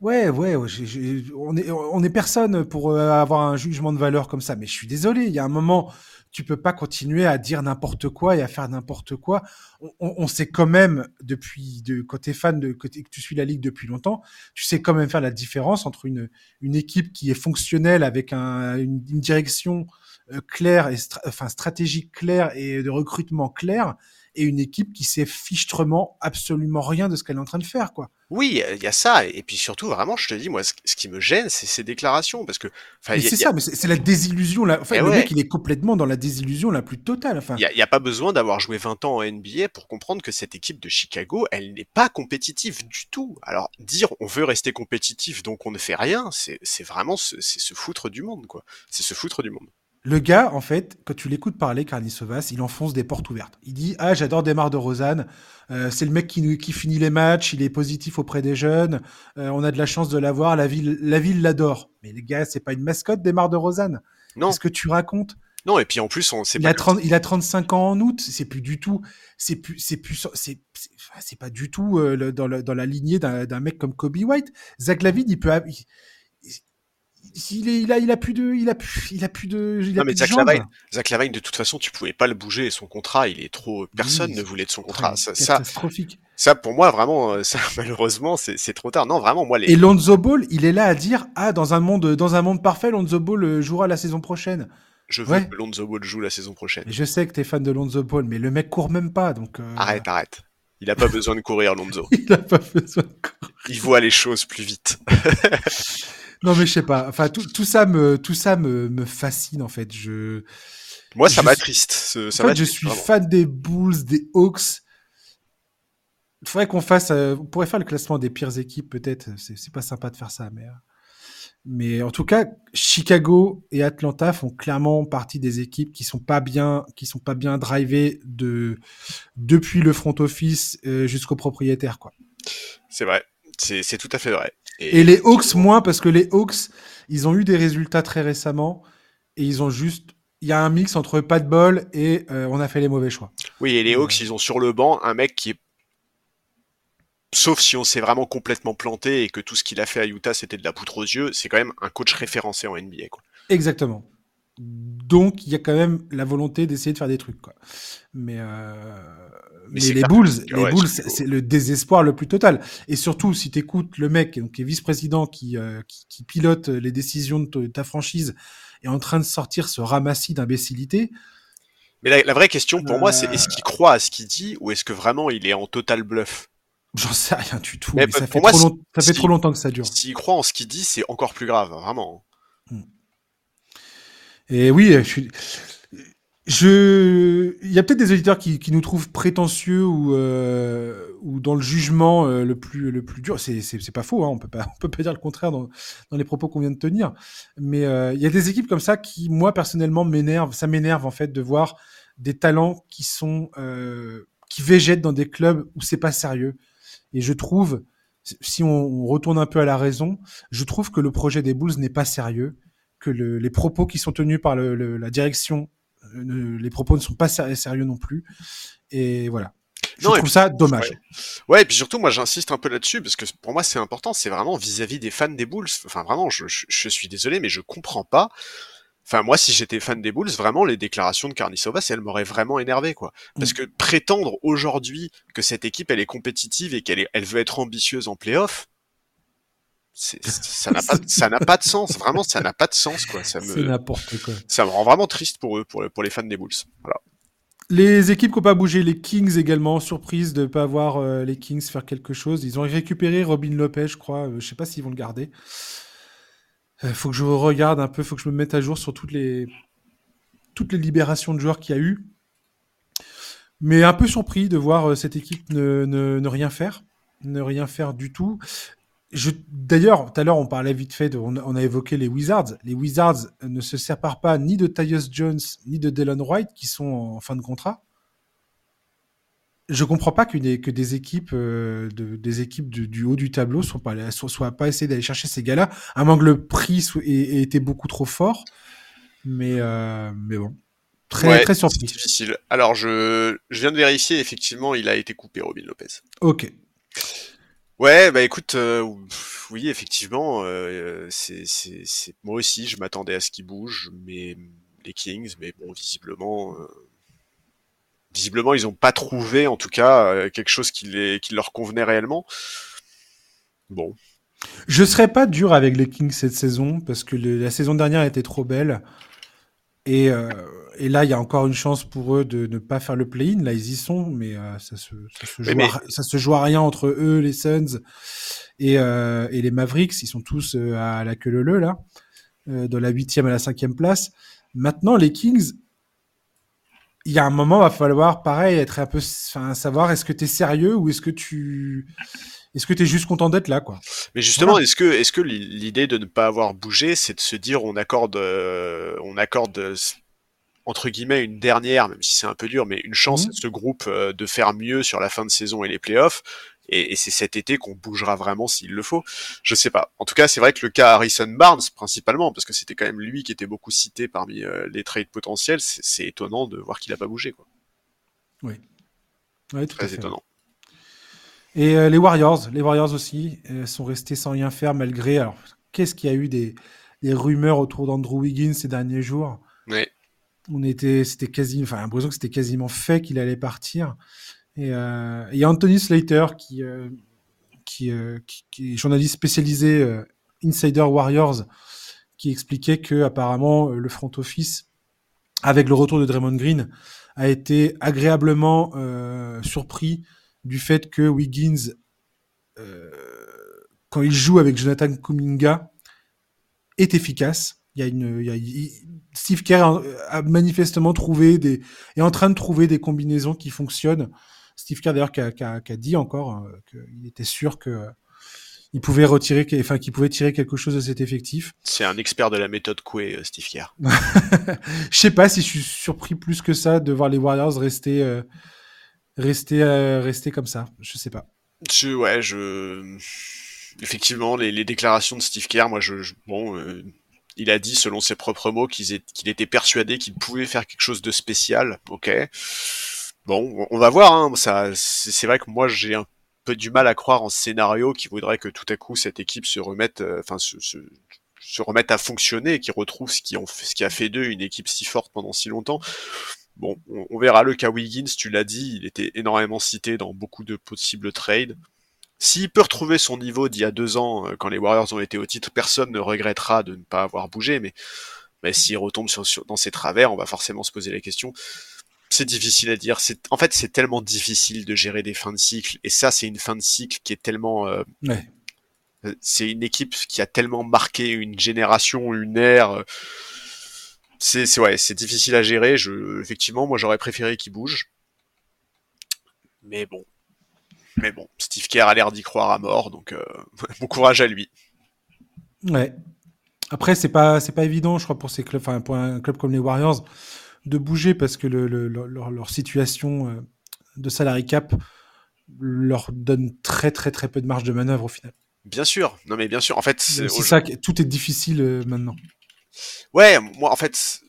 ouais, ouais, on est, on est personne pour euh, avoir un jugement de valeur comme ça, mais je suis désolé, il y a un moment, tu peux pas continuer à dire n'importe quoi et à faire n'importe quoi. On, sait quand même depuis de quand t'es fan de que, que, tu suis la ligue depuis longtemps, tu sais quand même faire la différence entre une une équipe qui est fonctionnelle avec un, une direction claire et enfin stratégique claire et de recrutement clair et une équipe qui sait fichtrement absolument rien de ce qu'elle est en train de faire quoi. Oui, il y a ça et puis surtout vraiment je te dis moi ce, qui me gêne c'est ces déclarations parce que c'est ça mais c'est la désillusion là. Enfin, eh le mec il est complètement dans la désillusion la plus totale enfin. Il y, a, pas besoin d'avoir joué 20 ans en NBA pour comprendre que cette équipe de Chicago elle n'est pas compétitive du tout. Alors dire on veut rester compétitif donc on ne fait rien c'est vraiment c'est se foutre du monde quoi. C'est se foutre du monde le gars, en fait, quand tu l'écoutes parler, Sovas, il enfonce des portes ouvertes. Il dit Ah, j'adore Desmar de Rosanne. Euh, c'est le mec qui, qui finit les matchs. Il est positif auprès des jeunes. Euh, on a de la chance de l'avoir. La ville, la ville l'adore. Mais les gars, c'est pas une mascotte, Desmar de Rosanne. Non. Qu'est-ce que tu racontes? Non, et puis en plus, on sait il pas. A 30, il a 35 ans en août. C'est plus du tout. C'est plus. C'est plus. C'est. C'est pas du tout euh, dans, dans, la lignée d'un mec comme Kobe White. Zach Lavine, il peut il, est, il, a, il a plus de, il a plus, il a plus de. Il non, mais Zach Lavine, de toute façon, tu pouvais pas le bouger. Son contrat, il est trop. Personne ne voulait de son contrat. ça, catastrophique. Ça, pour moi, vraiment, euh, ça, malheureusement, c'est trop tard. Non, vraiment, moi, les. Et Lonzo Ball, il est là à dire, ah, dans un monde, dans un monde parfait, Lonzo Ball euh, jouera la saison prochaine. Je veux que Lonzo Ball joue la saison prochaine. je sais que t'es fan de Lonzo Ball, mais le mec court même pas, donc. Euh, arrête, arrête. Il n'a pas besoin de courir, Lonzo. il n'a pas besoin de courir. Il voit les choses plus vite. non, mais je sais pas. Enfin, tout, tout ça me, tout ça me, me fascine en fait. Je. Moi, ça m'attriste. Ça en fait, je suis vraiment. fan des Bulls, des Hawks. Il faudrait qu'on fasse. euh, on pourrait faire le classement des pires équipes, peut-être. C'est pas sympa de faire ça, mais. euh, Mais en tout cas, Chicago et Atlanta font clairement partie des équipes qui sont pas bien, qui sont pas bien drivées de depuis le front office euh, jusqu'au propriétaire, quoi. C'est vrai. C'est c'est tout à fait vrai. Et les Hawks moins parce que les Hawks, ils ont eu des résultats très récemment et ils ont juste, il y a un mix entre pas de bol et euh, on a fait les mauvais choix. Oui, et les Hawks, Ouais. ils ont sur le banc un mec qui est. Sauf si on s'est vraiment complètement planté et que tout ce qu'il a fait à Utah c'était de la poutre aux yeux, c'est quand même un coach référencé en NBA. Quoi. Exactement. Donc il y a quand même la volonté d'essayer de faire des trucs, quoi. Mais, euh, mais, les Bulls, que- les ouais, Bulls, c'est le désespoir le plus total. Et surtout, si tu écoutes le mec donc, qui est vice-président, qui, euh, qui, qui pilote les décisions de ta- franchise, est en train de sortir ce ramassis d'imbécilité, Mais la, la vraie question pour moi, c'est Euh. est-ce qu'il croit à ce qu'il dit ou est-ce que vraiment il est en total bluff? J'en sais rien du tout. Mais mais ça fait, moi, trop, long- ça fait trop longtemps que ça dure. S'il croit en ce qu'il dit, c'est encore plus grave, vraiment. Et oui, je suis. Je, il y a peut-être des auditeurs qui, nous trouvent prétentieux ou euh, ou dans le jugement euh, le plus le plus dur. C'est c'est c'est pas faux, hein, on peut pas on peut pas dire le contraire dans dans les propos qu'on vient de tenir. Mais euh, il y a des équipes comme ça qui moi personnellement m'énervent. Ça m'énerve en fait de voir des talents qui sont euh, qui végètent dans des clubs où c'est pas sérieux. Et je trouve, si on, on retourne un peu à la raison, je trouve que le projet des Bulls n'est pas sérieux que le- les propos qui sont tenus par le- le- la direction, euh, les propos ne sont pas sé- sérieux non plus. Et voilà. Je Non, trouve puis- ça dommage. Ouais. Ouais, et puis surtout, moi j'insiste un peu là-dessus parce que pour moi c'est important, c'est vraiment vis-à-vis des fans des Bulls. Enfin, vraiment, je, je, je suis désolé, mais je comprends pas. Enfin, moi, si j'étais fan des Bulls, vraiment, les déclarations de Carnissovas, elles m'auraient vraiment énervé, quoi. Parce Mm. que prétendre aujourd'hui que cette équipe, elle est compétitive et qu'elle elle veut être ambitieuse en playoff, ça n'a pas, ça n'a pas de sens. Vraiment, ça n'a pas de sens, quoi. Ça me, n'importe quoi. ça me rend vraiment triste pour eux, pour, pour les fans des Bulls. Voilà. Les équipes qui n'ont pas bougé, les Kings également, surprise de ne pas voir euh, les Kings faire quelque chose. Ils ont récupéré Robin Lopez, je crois. Euh, je sais pas s'ils vont le garder. Il faut que je regarde un peu, faut que je me mette à jour sur toutes les, toutes les libérations de joueurs qu'il y a eu. Mais un peu surpris de voir euh, cette équipe ne, ne, ne rien faire, ne rien faire du tout. D'ailleurs, tout à l'heure, on parlait vite fait, de, on, a- on a évoqué les Wizards. Les Wizards ne se séparent pas ni de Tyus Jones ni de Dylan White qui sont en fin de contrat. Je comprends pas que des équipes, euh, de- des équipes du, du haut du tableau soient pas, soient, soient pas essayé d'aller chercher ces gars-là, à moins que le prix soit- ait, ait été beaucoup trop fort. Mais, euh, mais bon, très Ouais, très surpris. difficile. Alors, je, je viens de vérifier, effectivement, il a été coupé, Robin Lopez. Ok. Ouais, bah écoute, euh, oui, effectivement, euh, c'est, moi aussi, je m'attendais à ce qu'ils bougent, mais les Kings, mais bon, visiblement, euh, visiblement, ils ont pas trouvé, en tout cas, quelque chose qui, les, qui leur convenait réellement. Bon, Je serais pas dur avec les Kings cette saison parce que la saison dernière était trop belle. Et, et là, il y a encore une chance pour eux de ne pas faire le play-in. Là, ils y sont, mais euh, ça, se, ça, se joue Mais- à, ça se joue à rien entre eux, les Suns et, euh, et les Mavericks. Ils sont tous euh, à la queue leu là, de la huitième à la cinquième place. Maintenant, les Kings, il y a un moment, va falloir, pareil, être un peu, enfin, savoir est-ce que tu es sérieux ou est-ce que tu, est-ce que tu es juste content d'être là, quoi. Mais justement, Voilà. est-ce que, est-ce que l'i- l'idée de ne pas avoir bougé, c'est de se dire on accorde, euh, on accorde entre guillemets une dernière, même si c'est un peu dur, mais une chance Mhm. à ce groupe euh, de faire mieux sur la fin de saison et les playoffs. Et, et c'est cet été qu'on bougera vraiment s'il le faut. Je sais pas. En tout cas, c'est vrai que le cas Harrison Barnes, principalement, parce que c'était quand même lui qui était beaucoup cité parmi euh, les trades potentiels, c'est étonnant de voir qu'il a pas bougé. Quoi. Ouais, tout à Très étonnant. Et euh, les Warriors, les Warriors aussi sont restés sans rien faire malgré. Alors, qu'est-ce qu'il y a eu des, des rumeurs autour d'Andrew Wiggins ces derniers jours? Ouais. On était, c'était quasi, enfin, l'impression que c'était quasiment fait qu'il allait partir. Et il y a Anthony Slater qui, euh, euh, qui, qui est journaliste spécialisé euh, Insider Warriors, qui expliquait que apparemment le front office, avec le retour de Draymond Green, a été agréablement surpris du fait que Wiggins, quand il joue avec Jonathan Kuminga, est efficace. Il y a une, il y a, Steve Kerr a, manifestement trouvé des, est en train de trouver des combinaisons qui fonctionnent. Steve Kerr d'ailleurs qui a, qui, a, qui a, dit encore hein, qu'il était sûr que il pouvait retirer, enfin, qu'il pouvait tirer quelque chose de cet effectif. C'est un expert de la méthode Coué, euh, Steve Kerr. je sais pas si je suis surpris plus que ça de voir les Warriors rester, euh, rester, euh, rester comme ça. Je sais pas. Je, ouais, je, effectivement, les, les déclarations de Steve Kerr, moi, je, je bon, euh, il a dit, selon ses propres mots, qu'il était persuadé qu'il pouvait faire quelque chose de spécial. Ok. Bon, on va voir. Hein. Ça, c'est vrai que moi, j'ai un peu du mal à croire en scénario qui voudrait que tout à coup cette équipe se remette, euh, enfin se, remette à fonctionner et qui retrouve ce qui, ont, ce qui a fait d'eux une équipe si forte pendant si longtemps. Bon, on, on verra le cas Wiggins, tu l'as dit, il était énormément cité dans beaucoup de possibles trades. S'il peut retrouver son niveau d'il y a deux ans, euh, quand les Warriors ont été au titre, personne ne regrettera de ne pas avoir bougé, mais, mais s'il retombe sur, sur, dans ses travers, on va forcément se poser la question c'est difficile à dire. C'est en fait c'est tellement difficile de gérer des fins de cycle et ça c'est une fin de cycle qui est tellement euh, ouais. c'est une équipe qui a tellement marqué une génération, une ère. C'est c'est ouais c'est difficile à gérer. Je effectivement moi j'aurais préféré qu'il bouge, mais bon. Mais bon, Steve Kerr a l'air d'y croire à mort, donc euh, bon courage à lui. Ouais. Après, c'est pas c'est pas évident, je crois, pour ces clubs, enfin pour un club comme les Warriors, de bouger parce que le, le, leur, leur, situation euh, de salary cap leur donne très très très peu de marge de manœuvre au final. Bien sûr, non mais bien sûr. En fait, c'est ça, tout est difficile euh, maintenant. Ouais, moi en fait,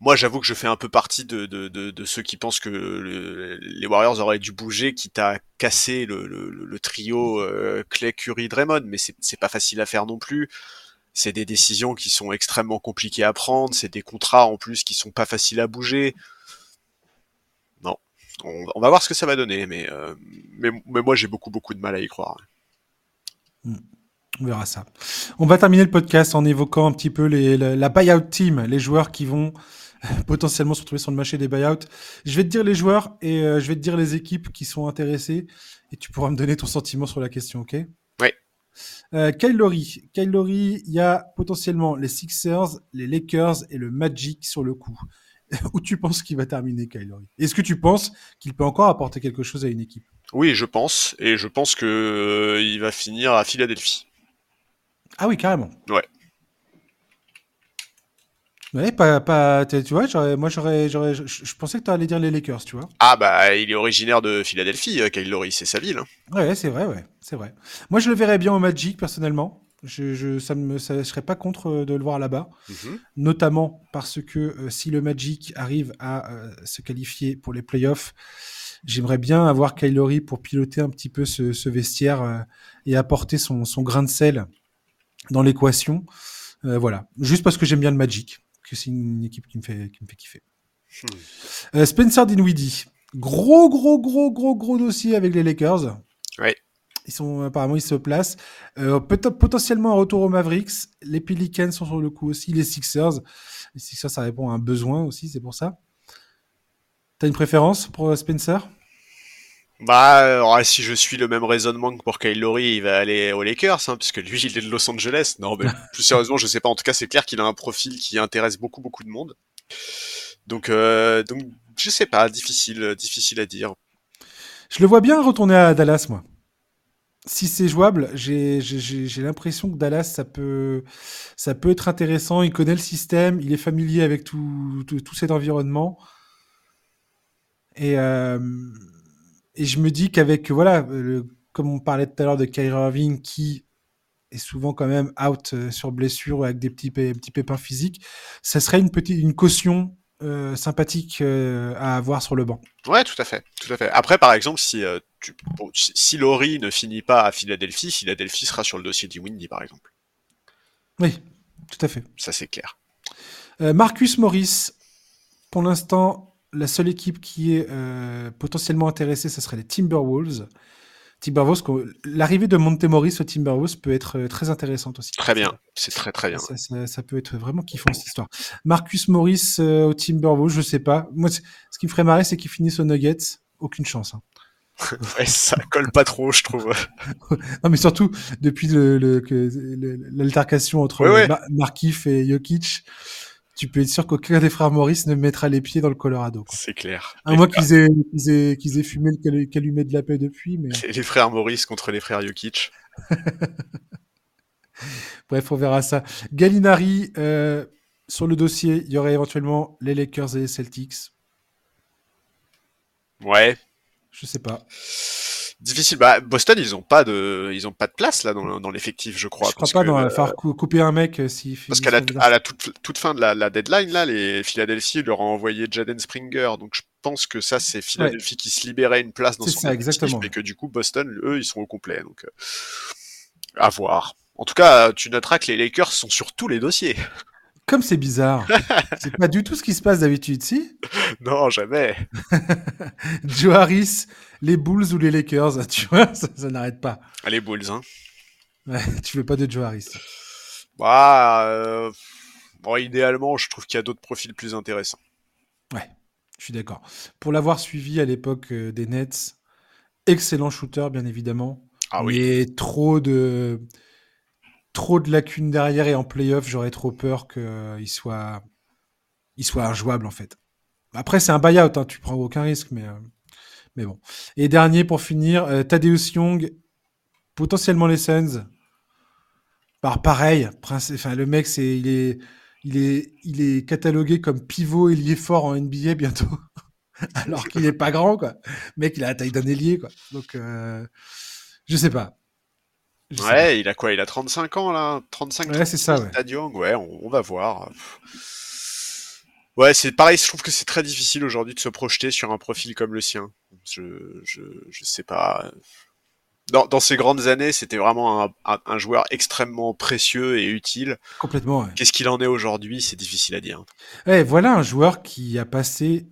moi j'avoue que je fais un peu partie de, de, de, de ceux qui pensent que le, les Warriors auraient dû bouger, quitte à casser le, le, le trio euh, Clay, Curry, Draymond, mais c'est pas facile à faire non plus c'est des décisions qui sont extrêmement compliquées à prendre, c'est des contrats en plus qui sont pas faciles à bouger. Non, on, on va voir ce que ça va donner, mais, euh, mais, mais, moi j'ai beaucoup beaucoup de mal à y croire. On verra ça. On va terminer le podcast en évoquant un petit peu les, la, la buyout team, les joueurs qui vont potentiellement se retrouver sur le marché des buyouts. Je vais te dire les joueurs et euh, je vais te dire les équipes qui sont intéressées et tu pourras me donner ton sentiment sur la question, ok? Oui. Euh, Kyle Lowry. Kyle Lowry, il y a potentiellement les Sixers, les Lakers et le Magic sur le coup. Où tu penses qu'il va terminer, Kyle Lowry? Est-ce que tu penses qu'il peut encore apporter quelque chose à une équipe? Oui, je pense. Et je pense que euh, il va finir à Philadelphie. Ah oui, carrément. Ouais. Ouais, pas, pas, tu vois, moi j'aurais, j'aurais, je, pensais que tu allais dire les Lakers, tu vois. Ah bah, il est originaire de Philadelphie, euh, Kyle Lowry, c'est sa ville. Ouais, c'est vrai, ouais, c'est vrai. Moi, je le verrais bien au Magic personnellement. Je, je ça me, ça, je serais pas contre euh, de le voir là-bas, mm -hmm. notamment parce que euh, si le Magic arrive à euh, se qualifier pour les playoffs, j'aimerais bien avoir Kyle Lowry pour piloter un petit peu ce, ce vestiaire euh, et apporter son, son grain de sel dans l'équation. Euh, voilà, juste parce que j'aime bien le Magic que c'est une équipe qui me fait, qui me fait kiffer. Hmm. Euh, Spencer Dinwiddie, gros, gros, gros, gros, gros dossier avec les Lakers. Oui. Ils sont apparemment ils se placent. Euh, peut-être potentiellement un retour aux Mavericks. Les Pelicans sont sur le coup aussi. Les Sixers. Les Sixers, ça répond à un besoin aussi, c'est pour ça. T'as une préférence pour Spencer? Bah, alors, si je suis le même raisonnement que pour Kyle Lowry, il va aller aux Lakers, hein, puisque lui, il est de Los Angeles. Non, mais plus sérieusement, je sais pas. En tout cas, c'est clair qu'il a un profil qui intéresse beaucoup, beaucoup de monde. Donc, euh, donc, je sais pas, difficile, difficile à dire. Je le vois bien retourner à Dallas, moi. Si c'est jouable, j'ai l'impression que Dallas, ça peut, ça peut être intéressant. Il connaît le système, il est familier avec tout, tout, tout cet environnement. Et euh, et je me dis qu'avec, voilà, le, comme on parlait tout à l'heure de Kyrie Irving qui est souvent quand même out euh, sur blessure avec des petits, petits pépins physiques, ça serait une petite une caution euh, sympathique euh, à avoir sur le banc. Ouais, tout à fait, tout à fait. Après, par exemple, si euh, tu, bon, si Laurie ne finit pas à Philadelphie, Philadelphie sera sur le dossier du Windy, par exemple. Oui, tout à fait. Ça c'est clair. Marcus Morris, pour l'instant, la seule équipe qui est euh, potentiellement intéressée, ce serait les Timberwolves. Timberwolves, l'arrivée de Montemoris au Timberwolves peut être euh, très intéressante aussi. Très bien, c'est très très bien. Ça, ça, ça, peut être vraiment kiffant cette histoire. Marcus Morris euh, au Timberwolves, je sais pas. Moi, ce qui me ferait marrer, c'est qu'il finisse aux Nuggets. Aucune chance. Hein. ouais, ça colle pas trop, je trouve. non, mais surtout depuis l'altercation le, entre ouais, ouais. Markif et Jokic, tu peux être sûr qu'aucun des frères Maurice ne mettra les pieds dans le Colorado. C'est clair. À moins qu'ils aient, aient, qu'ils aient, fumé le calumet de la paix depuis. Mais... Les frères Maurice contre les frères Jokic. Bref, on verra ça. Gallinari, euh, sur le dossier, il y aurait éventuellement les Lakers et les Celtics. Ouais. Je sais pas. Difficile. Bah, Boston, ils ont pas de, ils ont pas de place là dans, dans l'effectif, je crois. Je crois pas. dans, va couper un mec euh, si. Parce qu'à la, à la toute, toute, fin de la, la, deadline là, les Philadelphie leur ont envoyé Jaden Springer, donc je pense que ça c'est Philadelphie ouais. qui se libérait une place dans son ça, exactement. et que du coup Boston, eux, ils sont au complet, donc euh, à voir. En tout cas, tu noteras que les Lakers sont sur tous les dossiers. Comme c'est bizarre. c'est pas du tout ce qui se passe d'habitude, si? Non, jamais. Joe Harris, les Bulls ou les Lakers, tu vois, ça, ça n'arrête pas. Ah, les Bulls, hein. Ouais, tu veux pas de Joe Harris? Bah, euh... bon, idéalement, je trouve qu'il y a d'autres profils plus intéressants. Ouais, je suis d'accord. Pour l'avoir suivi à l'époque euh, des Nets, excellent shooter, bien évidemment. Ah oui. Mais trop de trop de lacunes derrière et en playoff, j'aurais trop peur qu'il euh, soit, injouable en fait. Après, c'est un buyout, hein, tu prends aucun risque, mais, euh, mais bon. Et dernier pour finir, euh, Young, potentiellement les Suns. Par pareil, enfin, le mec, c'est, il, est, il, est, il est catalogué comme pivot ailier fort en NBA bientôt. Alors qu'il n'est pas grand, quoi. Mec, il a la taille d'un ailier, quoi. Donc, euh, je sais pas. Je ouais, il a quoi Il a 35 ans là? 35 Ouais, c'est ça, ouais. Ouais, on, on, va voir. Ouais, c'est pareil, je trouve que c'est très difficile aujourd'hui de se projeter sur un profil comme le sien. Je, je, je sais pas. Dans, dans ces grandes années, c'était vraiment un, un, un, joueur extrêmement précieux et utile. Complètement, ouais. Qu'est-ce qu'il en est aujourd'hui C'est difficile à dire. Ouais, voilà un joueur qui a passé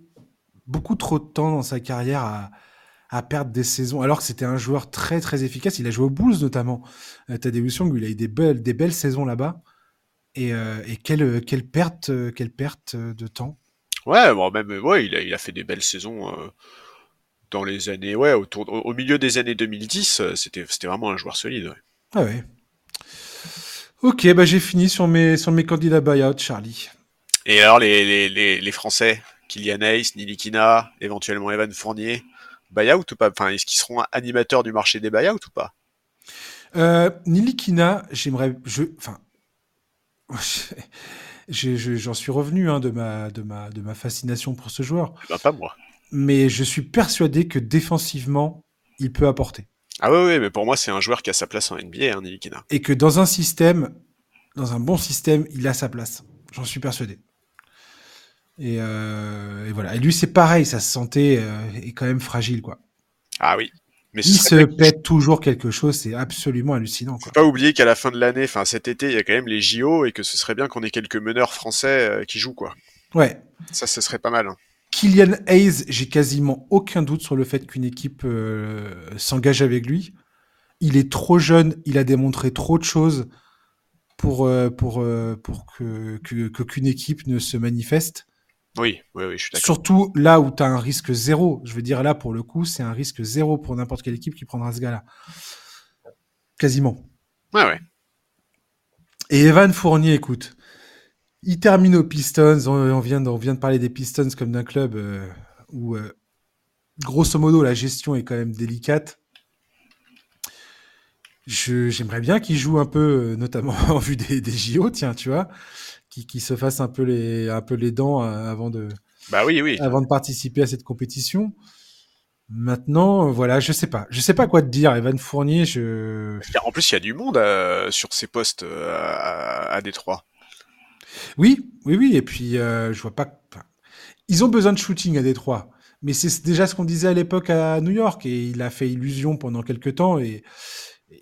beaucoup trop de temps dans sa carrière à, à perdre des saisons, alors que c'était un joueur très très efficace. Il a joué aux Bulls notamment. Euh, Tadeusz Young, il a eu des belles, des belles saisons là-bas. Et, euh, et quelle, quelle, perte, quelle perte de temps. Ouais, bon, même ouais, il a, il a fait des belles saisons euh, dans les années, ouais, autour, au, au milieu des années 2010. euh, C'était, c'était vraiment un joueur solide. Ouais. Ah ouais. Ok, bah j'ai fini sur mes, sur mes candidats buyout, Charlie. Et alors les, les, les, les Français, Kylian Hayes, Nilikina, éventuellement Evan Fournier buyout ou pas? Enfin, est-ce qu'ils seront animateurs du marché des buyouts ou pas? Euh, Nilikina, j'aimerais, je, enfin, j'en suis revenu hein, de ma de ma de ma fascination pour ce joueur. Ben, pas moi. Mais je suis persuadé que défensivement, il peut apporter. Ah oui, oui, mais pour moi, c'est un joueur qui a sa place en NBA, hein, Nilikina. Et que dans un système, dans un bon système, il a sa place. J'en suis persuadé. Et, euh, et, voilà. Et lui, c'est pareil, sa santé euh, est quand même fragile, quoi. Ah oui. Mais il se pète toujours quelque chose, c'est absolument hallucinant. Faut pas oublier qu'à la fin de l'année, enfin cet été, il y a quand même les JO et que ce serait bien qu'on ait quelques meneurs français euh, qui jouent, quoi. Ouais. Ça, ce serait pas mal. Hein. Kylian Hayes, j'ai quasiment aucun doute sur le fait qu'une équipe euh, s'engage avec lui. Il est trop jeune, il a démontré trop de choses pour, euh, pour, pour que, que, qu'aucune équipe ne se manifeste. Oui, oui, oui, je suis d'accord. Surtout là où tu as un risque zéro. Je veux dire, là, pour le coup, c'est un risque zéro pour n'importe quelle équipe qui prendra ce gars-là. Quasiment. Ouais, ouais. Et Evan Fournier, écoute, il termine aux Pistons. On, on, vient, de, on vient de parler des Pistons comme d'un club euh, où, euh, grosso modo, la gestion est quand même délicate. J'aimerais bien qu'il joue un peu, euh, notamment en vue des, des JO, tiens, tu vois qui, qui, se fasse un peu les, un peu les dents euh, avant de, bah oui, oui. avant de participer à cette compétition. Maintenant, voilà, je sais pas, je sais pas quoi te dire. Evan Fournier, je. En plus, il y a du monde euh, sur ces postes euh, à, à Détroit. Oui, oui, oui. Et puis, euh, je vois pas. Ils ont besoin de shooting à Détroit, mais c'est déjà ce qu'on disait à l'époque à New York et il a fait illusion pendant quelques temps et.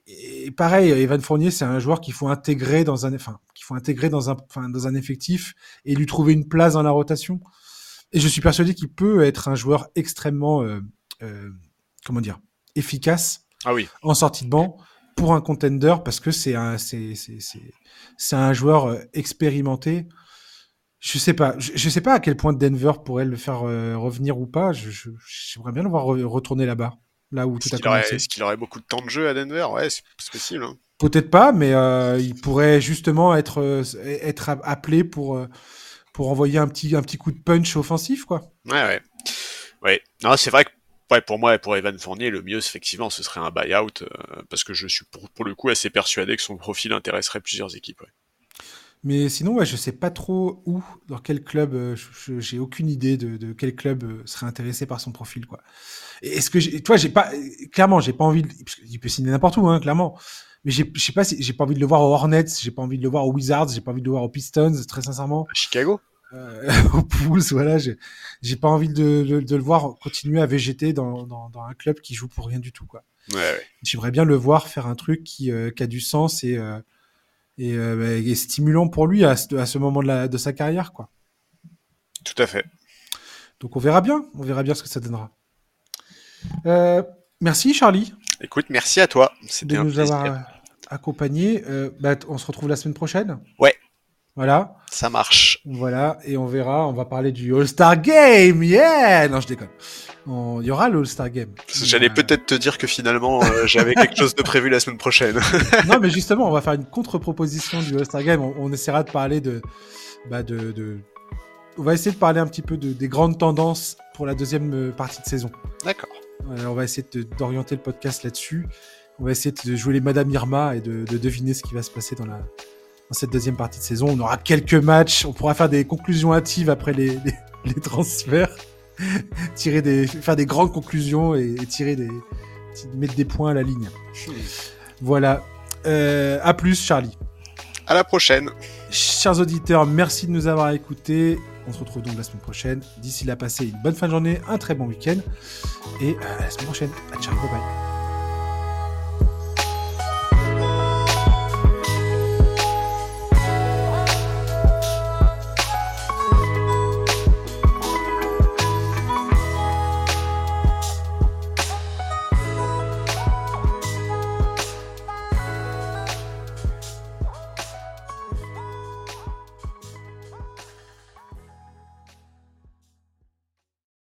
Et pareil, Evan Fournier, c'est un joueur qu'il faut intégrer dans un, enfin, qu'il faut intégrer dans un, enfin, dans un effectif et lui trouver une place dans la rotation. Et je suis persuadé qu'il peut être un joueur extrêmement, euh, euh, comment dire, efficace ah oui. en sortie de banc pour un contender parce que c'est un, c'est, c'est, c'est, c'est un joueur euh, expérimenté. Je sais pas, je, je, sais pas à quel point Denver pourrait le faire euh, revenir ou pas. Je, je, j'aimerais bien le voir re retourner là-bas. Là où tout Est-ce a qu'il aurait, commencé. est-ce qu'il aurait beaucoup de temps de jeu à Denver? Ouais, c'est possible. hein. Peut-être pas, mais euh, il pourrait justement être, euh, être appelé pour, euh, pour envoyer un petit, un petit coup de punch offensif, quoi. Ouais, ouais. Ouais. Non, c'est vrai que ouais, pour moi et pour Evan Fournier, le mieux, effectivement, ce serait un buyout, euh, parce que je suis pour, pour le coup assez persuadé que son profil intéresserait plusieurs équipes. ouais. Mais sinon, ouais, je sais pas trop où, dans quel club, euh, j'ai aucune idée de, de quel club euh, serait intéressé par son profil, quoi. Et Est-ce que, toi, j'ai pas, clairement, j'ai pas envie, de, parce qu'il peut signer n'importe où, hein, clairement. Mais je sais pas si j'ai pas envie de le voir aux Hornets, j'ai pas envie de le voir aux Wizards, j'ai pas envie de le voir aux Pistons, très sincèrement. À Chicago? Euh, aux Bulls, voilà, j'ai, pas envie de, de- de le voir continuer à végéter dans, dans, dans un club qui joue pour rien du tout, quoi. Ouais, ouais. J'aimerais bien le voir faire un truc qui, euh, qui a du sens et, et, euh, bah, et stimulant pour lui à, ce- à ce moment de, la, de sa carrière, quoi. Tout à fait. Donc on verra bien, on verra bien ce que ça donnera. Euh, merci Charlie Écoute, merci à toi. de C'était nous avoir euh, accompagnés. Euh, bah, on se retrouve la semaine prochaine. Ouais. Voilà, Ça marche. Voilà, et on verra. On va parler du All-Star Game. Yeah Non, je déconne. On- Il y aura le All-Star Game. J'allais euh, peut-être te dire que finalement, euh, j'avais quelque chose de prévu la semaine prochaine. non, mais justement, on va faire une contre-proposition du All-Star Game. On, on essaiera de parler de, bah de, de- On va essayer de parler un petit peu de, des grandes tendances pour la deuxième euh, partie de saison. D'accord. On va essayer d'orienter le podcast là-dessus. On va essayer de jouer les Madame Irma et de, de deviner ce qui va se passer dans, la, dans cette deuxième partie de saison. On aura quelques matchs. On pourra faire des conclusions hâtives après les, les, les transferts. tirer des, faire des grandes conclusions et, et tirer des, mettre des points à la ligne. Voilà. Euh, à plus, Charlie. À la prochaine. Chers auditeurs, merci de nous avoir écoutés. On se retrouve donc la semaine prochaine. D'ici là, passez une bonne fin de journée, un très bon week-end. Et euh, à la semaine prochaine. À ciao, bye bye.